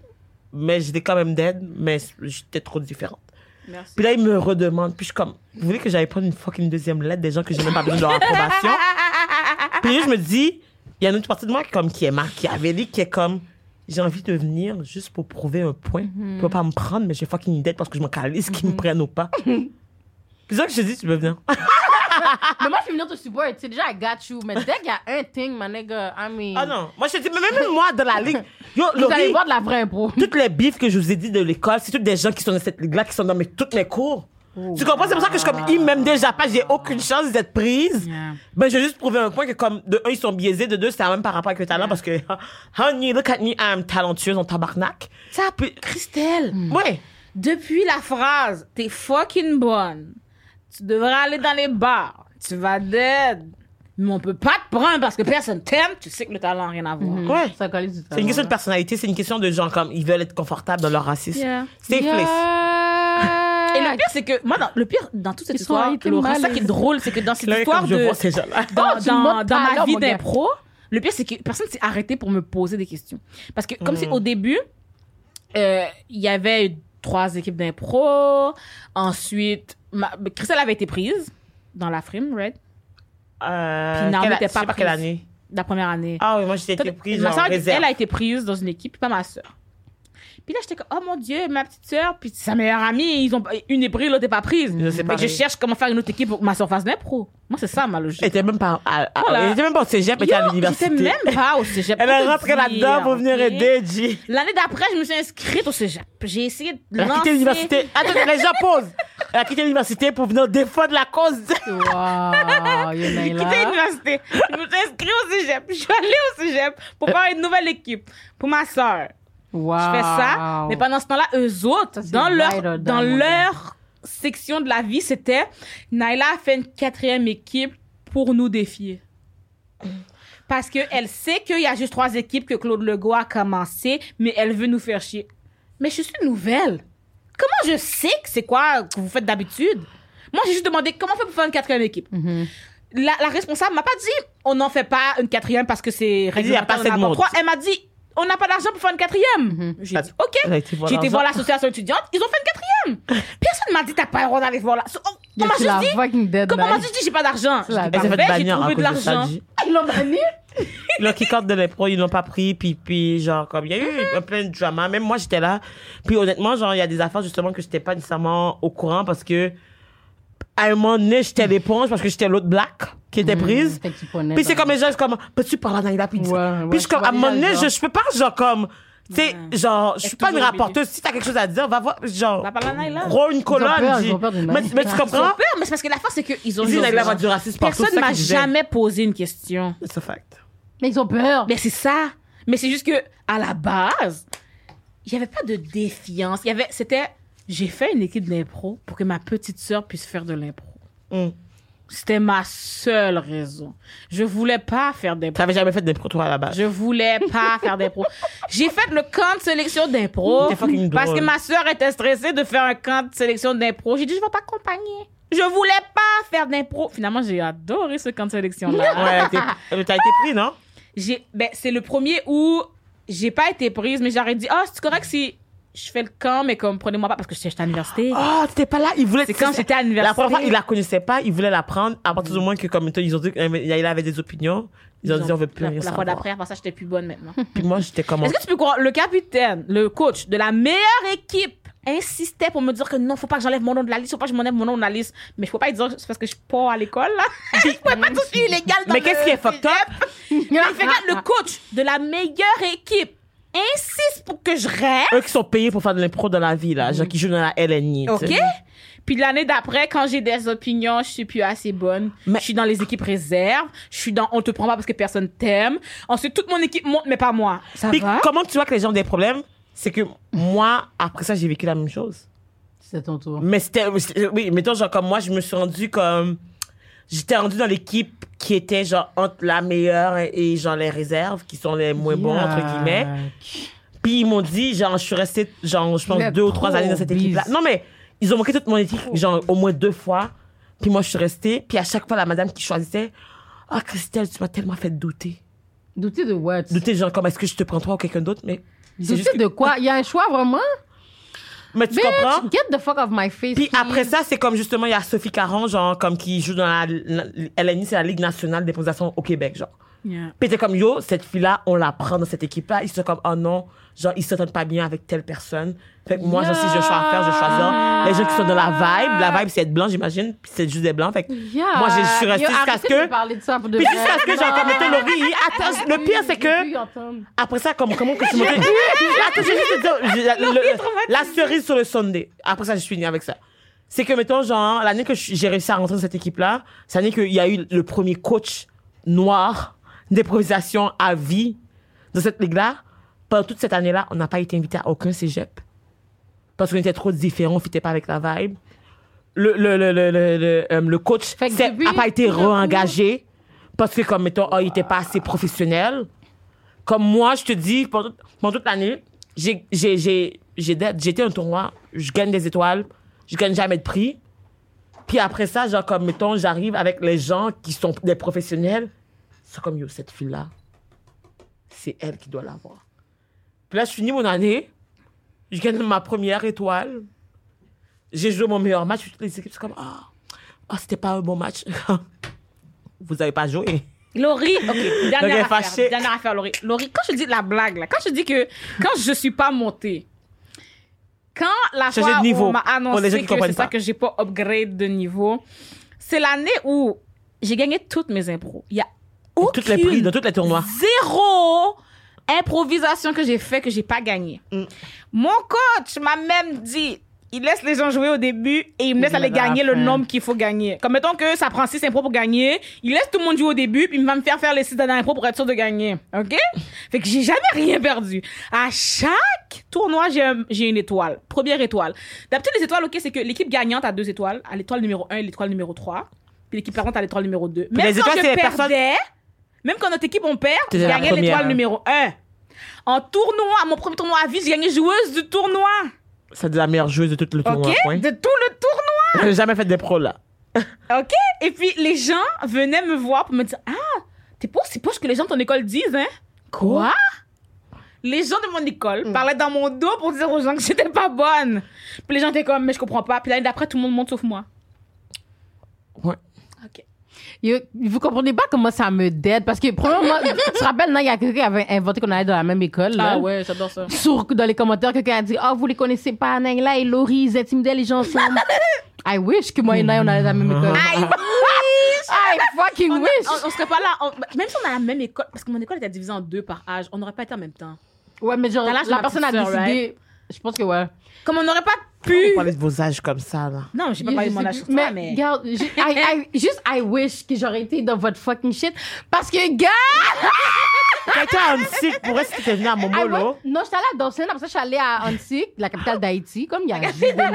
S2: mais j'étais quand même dead, mais j'étais trop différente.
S3: Merci.
S2: Puis là, ils me redemandent. Puis je suis comme, vous voulez que j'aille prendre une fucking deuxième lettre des gens que j'ai même pas besoin de leur approbation? Puis là, je me dis, il y a une autre partie de moi comme, qui est machiavélique, qui est comme, j'ai envie de venir juste pour prouver un point.
S1: Mhm.
S2: Tu peux pas me prendre, mais j'ai fucking une dette parce que je m'en calisse qu'ils me prennent ou pas. Puis c'est ça que je te dis, tu veux venir.
S1: Mais moi, je suis venue te support. Tu sais, déjà, I got you. Mais dès qu'il y a un thing, my nigga, I mean.
S2: Ah non, moi je te dis, mais même moi dans la ligue, yo,
S1: Vous allez voir de la vraie impro.
S2: toutes les bifs que je vous ai dit de l'école, c'est toutes des gens qui sont dans cette ligue-là, qui sont dans mes, toutes mes cours. tu comprends? C'est pour ça que je suis comme, ils m'aiment déjà pas, j'ai aucune chance d'être prise.
S3: Yeah.
S2: Ben, je vais juste prouver un point que comme, de un, ils sont biaisés, de deux, c'est même par rapport avec le talent, parce que, honey, look at me, I'm talentueuse en tabarnak.
S3: Ça, Christelle,
S2: Ouais.
S3: depuis la phrase « T'es fucking bonne, tu devrais aller dans les bars, tu vas dead, mais on peut pas te prendre parce que personne t'aime, tu sais que le talent n'a rien à voir.
S2: Ouais.
S1: Ça colle du
S2: C'est une question de personnalité, c'est une question de gens comme, ils veulent être confortables dans leur racisme.
S3: Yeah.
S1: Yeah.
S2: place.
S3: Et le pire, c'est que, moi, dans, le pire dans toute cette
S1: Ils sont
S3: histoire, ça
S1: mal
S3: qui est drôle, c'est que dans cette
S2: Là,
S3: histoire
S2: comme je
S3: de,
S2: vois ces gens-là.
S3: dans,
S1: Oh, tu
S3: dans,
S1: montes
S3: dans ma vie
S1: mon gars.
S3: d'impro, le pire, c'est que personne s'est arrêté pour me poser des questions. Parce que, comme
S2: Mm.
S3: si au début, euh, il y avait trois équipes d'impro. Ensuite, ma, Christelle avait été prise dans la frime, right?
S2: Euh,
S3: Puis Naomi
S2: quelle-
S3: était
S2: je sais
S3: pas
S2: pas quelle
S3: prise.
S2: année.
S3: La première année.
S2: Ah oui, moi, j'étais prise
S3: ma
S2: en
S3: soeur,
S2: réserve.
S3: elle a été prise dans une équipe, pas ma soeur. Puis là, j'étais comme, oh mon Dieu, ma petite soeur, puis sa meilleure amie, ils ont, une est prise, l'autre n'est pas prise.
S2: Je sais
S3: Fait
S2: pas.
S3: que je cherche comment faire une autre équipe pour que ma soeur fasse l'impro. Moi, c'est ça ma logique.
S2: Elle était même pas, à, à-
S3: Voilà.
S2: elle était même pas au cégep, elle était à l'université.
S3: J'étais même pas au cégep.
S2: Elle est rentrée là-dedans pour venir aider, G.
S3: L'année d'après, je me suis inscrite au cégep. J'ai essayé de
S2: Elle a quitté l'université. Attends, les gens posent. Elle a quitté l'université pour venir défendre la cause.
S1: You
S3: J'ai quitté l'université. Je me suis inscrite au cégep. Je suis allée au cégep pour faire une nouvelle équipe pour ma soeur.
S1: Wow.
S3: Je fais ça. Mais pendant ce temps-là, eux autres, dans leur, dans leur section de la vie, c'était Naila a fait une quatrième équipe pour nous défier. Parce qu'elle sait qu'il y a juste trois équipes que Claude Legault a commencé, mais elle veut nous faire chier. Mais je suis nouvelle. Comment je sais que c'est quoi que vous faites d'habitude? Moi, j'ai juste demandé comment on fait pour faire une quatrième équipe.
S1: Mhm.
S3: La, la responsable m'a pas dit on n'en fait pas une quatrième parce que c'est
S2: Elle dit, y a pas
S3: réglementaire, on
S2: assez de
S3: en a
S2: monde.
S3: trois. Elle m'a dit on n'a pas d'argent pour faire une quatrième. J'ai dit ok. J'ai été voir l'association étudiante, ils ont fait une quatrième. Personne m'a dit t'as pas le droit d'aller voir là. So, on on m'a juste
S1: la
S3: dit comment on m'a juste dit j'ai pas d'argent? J'ai trouvé de l'argent.
S1: Ils l'ont banni?
S2: Le kick-out de l'impro, ils l'ont pas pris, puis, puis genre, comme, il y a eu un plein de drama. Même moi, j'étais là. Puis honnêtement, genre, il y a des affaires, justement, que j'étais pas nécessairement au courant parce que, à un moment donné, j'étais l'éponge parce que j'étais l'autre black qui était prise.
S1: Tu prenais
S2: Puis c'est
S1: dans-
S2: comme les gens, c'est comme, peux-tu parler à Naïla? Puis,
S1: Ouais, ouais,
S2: puis je comme, à un moment donné, je, je peux pas, genre, comme, tu sais, genre, je suis pas une rapporteuse. Si t'as quelque chose à dire, va voir, genre, gros une colonne.
S1: peur, ils ont peur
S2: mais, tu
S3: Ils ont
S2: comprends?
S3: peur, mais c'est parce que la force c'est qu'ils ont
S2: Ils Naïla va du racisme partout.
S3: Personne m'a jamais posé une question.
S2: C'est un fact.
S1: Mais ils ont peur.
S3: Mais c'est ça. Mais c'est juste que à la base, il y avait pas de défiance. Il y avait, c'était, j'ai fait une équipe d'impro pour que ma petite sœur puisse faire de l'impro.
S2: Mm.
S3: C'était ma seule raison. Je voulais pas faire d'impro.
S2: T'avais jamais fait d'impro, toi, à la base?
S3: Je voulais pas faire d'impro. J'ai fait le camp de sélection d'impro
S2: fucking
S3: parce que ma sœur était stressée de faire un camp de sélection d'impro. J'ai dit je vais t'accompagner. Je voulais pas faire d'impro. Finalement, j'ai adoré ce camp de sélection là.
S2: Ouais, euh, t'as été pris, non?
S3: j'ai ben c'est le premier où j'ai pas été prise mais j'aurais dit ah c'est correct si je fais le camp mais comme prenez-moi pas parce que j'étais à l'université
S2: Oh, t'étais pas là. Il voulait.
S3: C'est quand j'étais à l'université.
S2: La première fois, il la connaissait pas. Il voulait la prendre. À partir du moment que, comme ils ont dit qu'il avait des opinions, ils ont dit on veut plus
S3: la,
S2: rien
S3: la fois d'après après ça j'étais plus bonne maintenant
S2: Puis moi, j'étais comme.
S3: est-ce que tu peux croire le capitaine le coach de la meilleure équipe insistait pour me dire que non faut pas que j'enlève mon nom de la liste faut pas que je m'enlève mon nom de la liste mais je peux pas dire c'est parce que je suis pas à l'école là je pourrais pas suis illégale dans
S2: Mais qu'est-ce qui est fucked up?
S3: Il le coach de la meilleure équipe insiste pour que je reste
S2: Eux qui sont payés pour faire de l'impro dans la vie, là. Genre qui jouent dans la LNI. tu
S3: OK?
S2: sais.
S3: Puis l'année d'après, quand j'ai des opinions, je suis plus assez bonne.
S2: Mais-
S3: Je suis dans les équipes réserves. Je suis dans on te prend pas parce que personne t'aime. Ensuite, toute mon équipe monte, mais pas moi. Ça
S2: Puis
S3: va?
S2: comment tu vois que les gens ont des problèmes? c'est que moi, après ça, j'ai vécu la même chose.
S1: C'est ton tour.
S2: Mais c'était, c'était- oui, mettons, genre, comme moi, je me suis rendu comme, j'étais rendu dans l'équipe qui était, genre, entre la meilleure et, genre, les réserves, qui sont les moins bons, entre guillemets. Puis ils m'ont dit, genre, je suis restée, genre, je pense, deux ou trois années dans cette équipe-là. Non, mais ils ont manqué toute mon équipe, genre, au moins deux fois. Puis moi, je suis restée. Puis à chaque fois, la madame qui choisissait, ah, Christelle, tu m'as tellement fait douter.
S1: Douter de what?
S2: Douter, genre, comme, est-ce que je te prends toi ou quelqu'un d'autre? Mais
S1: Douter
S2: juste que-
S1: de quoi? Il y a un choix vraiment?
S2: Mais tu comprends?
S1: Bitch, get the fuck off my face.
S2: Puis
S1: please.
S2: après ça, c'est comme justement, il y a Sophie Caron, genre, comme qui joue dans la, la LNI, c'est la Ligue nationale des positions au Québec, genre.
S3: Yeah.
S2: Puis t'es comme, yo, cette fille-là, on la prend dans cette équipe-là. Ils sont comme, oh non, genre, ils s'entendent pas bien avec telle personne. Fait que moi, genre, si j'ai choix à faire, je choisis les gens qui sont dans la vibe. La vibe, c'est être blanc, j'imagine. Puis c'est juste des blancs. Fait que
S1: Yeah.
S2: moi, je suis restée jusqu'à ce que.
S1: de
S2: Puis jusqu'à ce que, étant Laurie, attends, le pire, c'est
S1: J'ai
S2: que. Après ça, comme, comment que tu montais. Attends, je vais juste te dire, j'ai- la, le- la cerise sur le Sunday. Après ça, je suis finie avec ça. C'est que, mettons, genre, l'année que je- j'ai réussi à rentrer dans cette équipe-là, c'est l'année qu'il y a eu le premier coach noir d'improvisation à vie dans cette ligue-là. Pendant toute cette année-là, on n'a pas été invité à aucun cégep. Parce qu'on était trop différents, on fitait pas avec la vibe. Le, le, le, le, le, le, euh, coach
S1: Fait que
S2: c'est-
S1: depuis-
S2: a pas été re-engagé parce que, comme, mettons, oh, il était pas assez professionnel. Comme moi, je te dis, pendant, pendant toute l'année, j'étais un tournoi, je gagne des étoiles, je gagne jamais de prix. Puis après ça, genre, comme, mettons, j'arrive avec les gens qui sont des professionnels. C'est comme, yo, cette fille-là, c'est elle qui doit l'avoir. Puis là, je finis mon année, je gagne ma première étoile. J'ai joué mon meilleur match, toutes les équipes, c'est comme, ah, ah, c'était pas un bon match. Vous avez pas joué.
S3: Laurie, ok,
S2: Donc,
S3: dernière affaire, dernière affaire, Laurie. Laurie, quand je dis la blague, là, quand je dis que, quand je suis pas montée, quand la
S2: Changer
S3: fois
S2: de niveau,
S3: où on m'a annoncé que c'est ça
S2: pas.
S3: que j'ai pas upgrade de niveau, c'est l'année où j'ai gagné toutes mes impros. Il y a
S2: Dans toutes les prix,
S3: aucune
S2: dans tous les tournois.
S3: zéro improvisation que j'ai fait que j'ai pas gagné.
S2: Mm.
S3: Mon coach m'a même dit, il laisse les gens jouer au début et il me laisse aller gagner le nombre qu'il faut gagner. Comme mettons que ça prend six impros pour gagner, il laisse tout le monde jouer au début puis il va me faire faire les six dernières impros pour être sûr de gagner. OK? Fait que j'ai jamais rien perdu. À chaque tournoi, j'ai un- j'ai une étoile. Première étoile. D'habitude, les étoiles, OK, c'est que l'équipe gagnante a deux étoiles, à l'étoile numéro 1 et l'étoile numéro 3. Puis l'équipe perdante a l'étoile numéro 2. Même
S2: les
S3: quand
S2: étoiles,
S3: je
S2: c'est les personnes-
S3: perdais, même quand notre équipe on perd, gagnais
S2: première.
S3: l'étoile numéro 1. En tournoi, mon premier tournoi à vie, j'ai gagné joueuse du tournoi.
S2: C'est la meilleure joueuse de tout le tournoi.
S3: OK?
S2: point.
S3: De tout le tournoi.
S2: J'ai jamais fait des pros, là.
S3: OK? Et puis les gens venaient me voir pour me dire Ah, t'es pas aussi poche que les gens de ton école disent, hein? Quoi? Les gens de mon école parlaient dans mon dos pour dire aux gens que j'étais pas bonne. Puis les gens étaient comme, mais je comprends pas. Puis l'année d'après, tout le monde monte sauf moi.
S1: Vous comprenez pas comment ça me dead parce que premièrement, tu te rappelles, non, il y a quelqu'un qui avait inventé qu'on allait dans la même école. Là.
S3: Ah ouais, j'adore ça.
S1: Sur, dans les commentaires, quelqu'un a dit Ah, vous les connaissez pas, Nangla et Laurie, ils intimidaient les gens ensemble. I wish que moi et Naya, on allait dans la même école.
S3: I
S1: I fucking
S3: on,
S1: wish.
S3: on, on serait pas là. on- même si on a la même école, parce que mon école était divisée en deux par âge, on n'aurait pas été en même temps.
S1: Ouais, mais genre, la personne a décidé. Je pense que ouais.
S3: Comme on n'aurait pas
S2: Vous
S3: pu.
S2: parlez de vos âges comme ça, là?
S3: Non, j'ai pas
S1: Je
S3: parlé de mon âge sur toi, mais.
S1: Regarde, juste I wish que j'aurais été dans votre fucking shit. Parce que, gars,
S2: Quelqu'un à Annecy, pour est-ce que t'es venu à
S1: I
S2: Momolo?
S1: non, j'étais allée à Dawson, après ça, je suis allée à Annecy, la capitale d'Haïti, comme il y a juste des mois.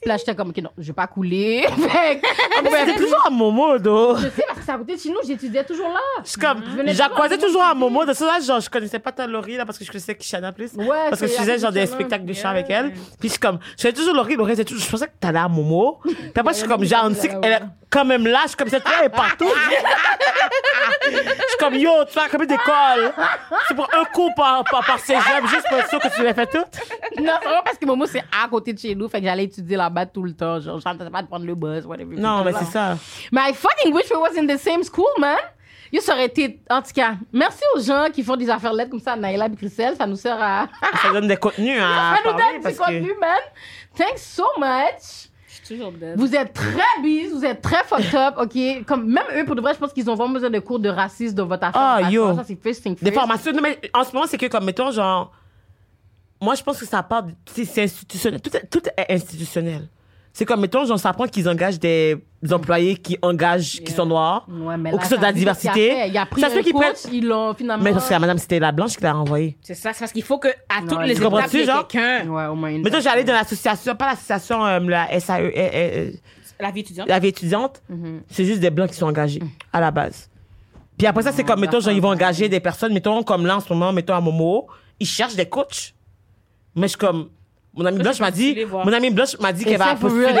S1: Puis là, j'étais comme, OK, non, je vais pas couler. Fait que-
S2: toujours à Momodo.
S1: Je sais, parce que c'est à côté de chez nous, j'étudiais toujours là.
S2: Je suis comme,
S1: Je venais
S2: j'ai
S1: toujours
S2: croisé
S1: à
S2: toujours à
S1: Momodo.
S2: De ça, genre, je connaissais pas ta Laurie, là, parce que je connaissais Kishana plus.
S1: Ouais,
S2: Parce que
S1: c'est
S2: je faisais genre
S1: de
S2: des spectacles de chant
S3: Yeah.
S2: avec elle. Puis je suis comme, je faisais toujours Laurie, Laurie, c'était toujours- je pensais que t'allais à Momo. Puis après, je suis comme, j'ai Annecy, elle est quand même là, je suis comme, cette fille elle est partout. Je suis comme, yo, tu as combien d'écoles? C'est pour un cours par, par, par cégep, juste pour être sûr que tu l'as fait tout?
S1: Non, c'est vraiment parce que Momo, c'est à côté de chez nous. Fait que j'allais étudier là-bas tout le temps. Genre, j'entendais pas de prendre le bus, whatever.
S2: Non, mais c'est ça.
S1: Mais I fucking wish we was in the same school, man. Yo, ça aurait été. En tout cas, merci aux gens qui font des affaires lettres comme ça, Naïla et Christelle. Ça nous sert à.
S2: Ça donne des contenus à
S1: ça nous donne du contenu,
S2: que.
S1: man. Thanks so much.
S3: Toujours.
S1: Vous êtes très busy, vous êtes très fucked up, ok? Comme, même eux, pour de vrai, je pense qu'ils ont vraiment besoin de cours de racisme dans votre affaire.
S2: Ah,
S1: que
S2: yo.
S1: Ça, c'est first thing
S2: Des formations. Non, mais en ce moment, c'est que, comme, mettons, genre. Moi, je pense que ça part. de- C'est c'est institutionnel. Tout est, tout est institutionnel. C'est comme, mettons, genre, ça prend qu'ils engagent des employés qui engagent, qui sont noirs.
S1: Ouais, mais
S2: Ou
S1: là,
S2: ce soit de la diversité.
S1: Il a pris
S2: Ça
S1: un coach,
S2: prennent-
S1: ils l'ont finalement.
S2: Mais parce que la madame, c'était la blanche qui l'a renvoyé.
S3: C'est ça, c'est parce qu'il faut que à toutes
S1: Ouais,
S3: les étapes, il y ait
S2: genre?
S3: quelqu'un.
S1: Ouais, au moins une.
S2: Mettons, j'allais dans l'association, pas l'association, euh, la SAE, euh, euh,
S3: La vie étudiante.
S2: la vie étudiante.
S1: Mhm.
S2: C'est juste des blancs qui sont engagés, à la base. Puis après ça, c'est comme, mettons, genre, ils vont engager des personnes, mettons, comme là, en ce moment, mettons, à Momo, ils cherchent des coachs. Mais je suis comme, mon ami
S3: Moi,
S2: Blanche m'a dit, mon ami Blanche m'a dit
S1: Et
S2: qu'elle va postuler.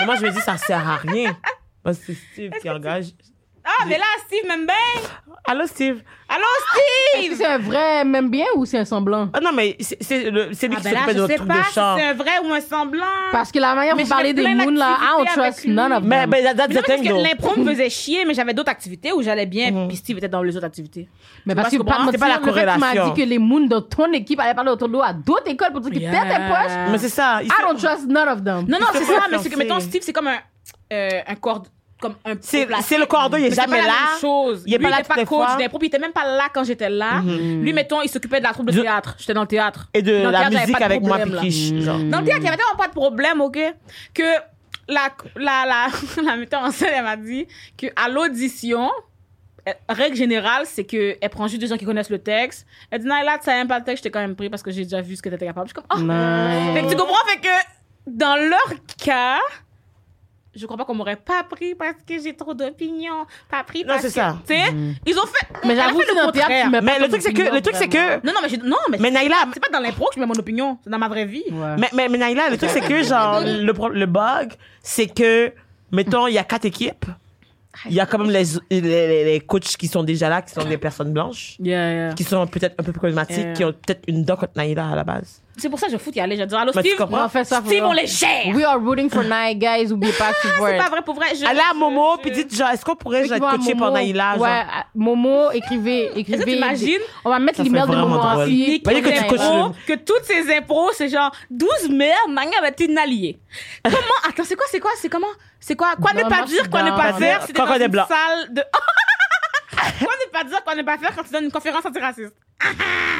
S2: Mais moi, je me dis, ça sert à rien. Parce que c'est Steve qui engage.
S3: Ah, mais là, Steve m'aime bien.
S2: Allô, Steve?
S3: Allô,
S1: Est-ce que
S3: Steve!
S1: c'est un vrai même bien ou c'est un semblant?
S2: Ah non, mais c'est c'est lui
S3: Ah,
S2: qui
S3: ben là,
S2: s'occupait de
S3: je
S2: notre
S3: sais
S2: truc
S3: pas
S2: de
S3: si
S2: chant.
S3: c'est un vrai ou un semblant.
S1: Parce que la manière
S3: Mais
S1: vous parlez des moons là, I don't trust none of
S2: Mais,
S1: them.
S2: ben, that's
S3: Mais
S2: the
S3: non, parce
S2: thing, though.
S3: l'impro me faisait chier, mais j'avais d'autres activités où j'allais bien,
S2: Mhm.
S3: puis Steve était dans les autres activités.
S1: Mais parce que
S2: c'est pas la
S1: que tu m'as
S2: corrélation.
S1: dit que les moons de ton équipe allaient parler autour de à d'autres écoles pour dire qu'ils perdent tes poches.
S2: Mais c'est ça.
S1: I don't trust none of them.
S3: Non, non, c'est ça, mais c'est que, mettons, Steve, c'est comme un, euh, un cordon, comme un
S2: C'est le cordon, il est jamais
S3: pas la
S2: là.
S3: même chose.
S2: Il est
S3: Lui,
S2: pas là
S3: était pas coach d'impro, puis il était même pas là quand j'étais là. Lui, mettons, il s'occupait de la troupe de théâtre. J'étais dans le théâtre.
S2: Et de la
S3: théâtre,
S2: musique avec moi, genre.
S3: Dans le théâtre, il y avait tellement pas de problème, OK? Que la, la, la, la metteur en scène, elle m'a dit que à l'audition, euh, règle générale, c'est que elle prend juste des gens qui connaissent le texte. Elle dit, non, là, tu savais même pas le texte, je t'ai quand même pris parce que j'ai déjà vu ce que t'étais capable. Je suis comme, oh! Fait que tu comprends, fait que dans leur cas, je crois pas qu'on m'aurait pas pris parce que j'ai trop d'opinions. Pas pris
S2: Non,
S3: parce
S2: c'est
S3: que-
S2: ça.
S3: Tu sais, ils ont fait.
S1: Mais j'avoue
S3: fait
S1: que
S3: le
S1: théâtre,
S2: Mais le truc, c'est que,
S1: opinion,
S2: le truc, c'est que.
S3: Non, non, mais, j'ai- non, mais,
S2: mais Naïla,
S3: c'est pas dans l'impro que je mets mon opinion. C'est dans ma vraie vie.
S1: Ouais.
S2: mais, mais, mais Naïla, le truc, c'est que, genre, le, le bug, c'est que, mettons, il y a quatre équipes. Il y a quand même les, les, les- les coachs qui sont déjà là, qui sont des personnes blanches,
S3: Yeah, yeah.
S2: qui sont peut-être un peu problématiques,
S3: Yeah.
S2: qui ont peut-être une dent contre Naïla à la base.
S3: C'est pour ça que je fous y aller. Je dire, allô,
S2: Mais tu
S3: Steve?
S2: comprends?
S1: On fait ça.
S3: Steve, on les gère.
S1: We are rooting for Nike, guys. Oubliez pas to support.
S3: C'est pas vrai pour vrai. Je,
S2: Allez à Momo,
S3: je-
S2: puis dites, genre, est-ce qu'on pourrait, genre, être coaché Naïla, genre?
S1: Ouais, à- Momo, écrivez, écrivez.
S3: t'imagines?
S1: On va mettre
S2: Ça
S1: l'email
S2: fait
S1: de
S2: vraiment
S1: Momo
S2: drôle.
S1: aussi.
S3: Nick,
S2: Voyez que tu coaches le-
S3: que toutes ces impros, c'est genre 12 merdes, Nanga va être une alliée. Comment? Attends, c'est quoi C'est quoi C'est comment? C'est quoi Quoi ne
S1: Non,
S3: pas
S1: moi, je
S3: dire Quoi ne pas
S1: Pas
S3: faire
S2: quand
S3: dans
S2: on est
S3: une
S2: blanc.
S3: salle de Quoi ne pas dire Quoi ne pas faire quand tu donnes une conférence antiraciste?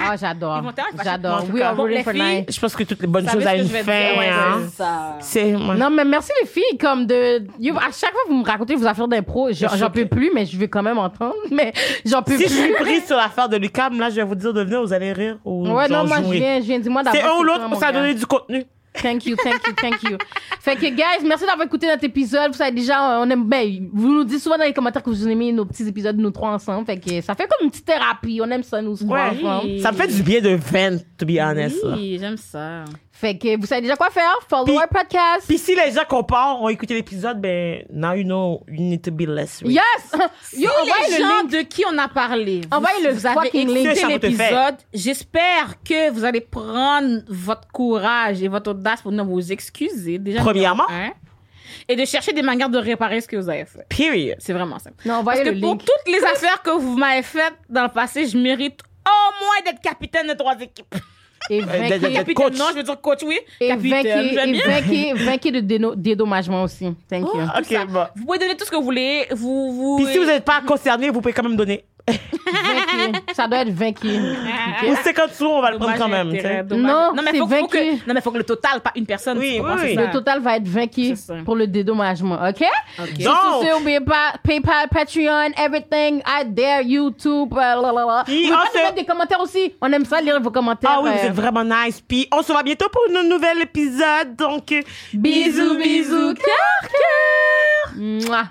S1: Ah, j'adore.
S3: Fâchés.
S1: J'adore. Are
S3: bon,
S1: rooting
S3: les
S1: for
S3: filles,
S1: Nike.
S2: Je pense que toutes les bonnes choses à une fin, hein.
S3: c'est.
S1: Non, mais merci les filles, comme de. À chaque fois que vous me racontez vos affaires d'impro, j'en peux plus, mais je vais quand même entendre. Mais j'en peux
S2: Si je suis
S1: plus.
S2: prise sur l'affaire de Lucam, là, je vais vous dire de venir, vous allez rire ou
S1: Ouais, non, moi, je viens, je viens. Dis-moi d'abord.
S2: C'est un ou l'autre,
S1: mon
S2: ça donné du contenu.
S1: Thank you, thank you, thank you. fait que, guys, merci d'avoir écouté notre épisode. Vous savez déjà, on aime, ben, vous nous dites souvent dans les commentaires que vous aimez nos petits épisodes, nous trois ensemble. Fait que ça fait comme une petite thérapie. On aime ça, nous trois
S2: Ouais.
S1: ensemble.
S2: Ça me fait du bien de vent, to be honest.
S3: Oui, j'aime ça.
S1: Fait que vous savez déjà quoi faire. Follow our podcast.
S2: Puis si les gens comparent, ont écouté l'épisode, ben, now you know, you need to be less. rich.
S1: yes! Yo, envoyez
S3: les
S1: le
S3: gens
S1: link.
S3: de qui on a parlé,
S1: Envoyez le
S3: vous avez
S1: fucking link.
S3: écouté l'épisode, j'espère que vous allez prendre votre courage et votre audace pour venir vous excuser. Déjà,
S2: Premièrement.
S3: hein, et de chercher des manières de réparer ce que vous avez fait.
S2: Period.
S3: C'est vraiment ça.
S1: Non,
S3: Parce que
S1: le
S3: pour
S1: link.
S3: toutes les affaires que vous m'avez faites dans le passé, je mérite au moins d'être capitaine de trois équipes.
S1: Et
S3: Capitaine,
S2: coach.
S3: non, je veux dire coach, oui.
S1: et vainquez de dédommagement aussi. Thank you.
S2: Ok, bon.
S3: Vous pouvez donner tout ce que vous voulez. Vous, vous.
S2: Puis si vous n'êtes pas concerné, vous pouvez quand même donner.
S1: Ça doit être vainqué.
S2: Ou 50 sous, on va le prendre quand même.
S3: intérêt,
S2: tu sais.
S3: dommage.
S1: Non,
S3: mais faut, faut
S1: vaincu.
S3: que, non, mais faut que le total, pas une personne.
S2: Oui, oui, oui.
S1: Le total va être vaincu
S3: C'est ça.
S1: pour le dédommagement, OK?
S2: Donc-
S1: n'oubliez pas PayPal, Patreon, everything, I dare, YouTube, euh, la, la, la.
S2: Puis
S1: N'oubliez
S2: on
S1: pas de
S2: se-
S1: mettre des commentaires aussi. On aime ça, lire vos commentaires.
S2: Ah oui, vous
S1: euh,
S2: êtes vraiment nice. Puis on se voit bientôt pour un nouvel épisode. Donc, euh,
S1: Bisous, bisous, cœur, cœur. Mouah.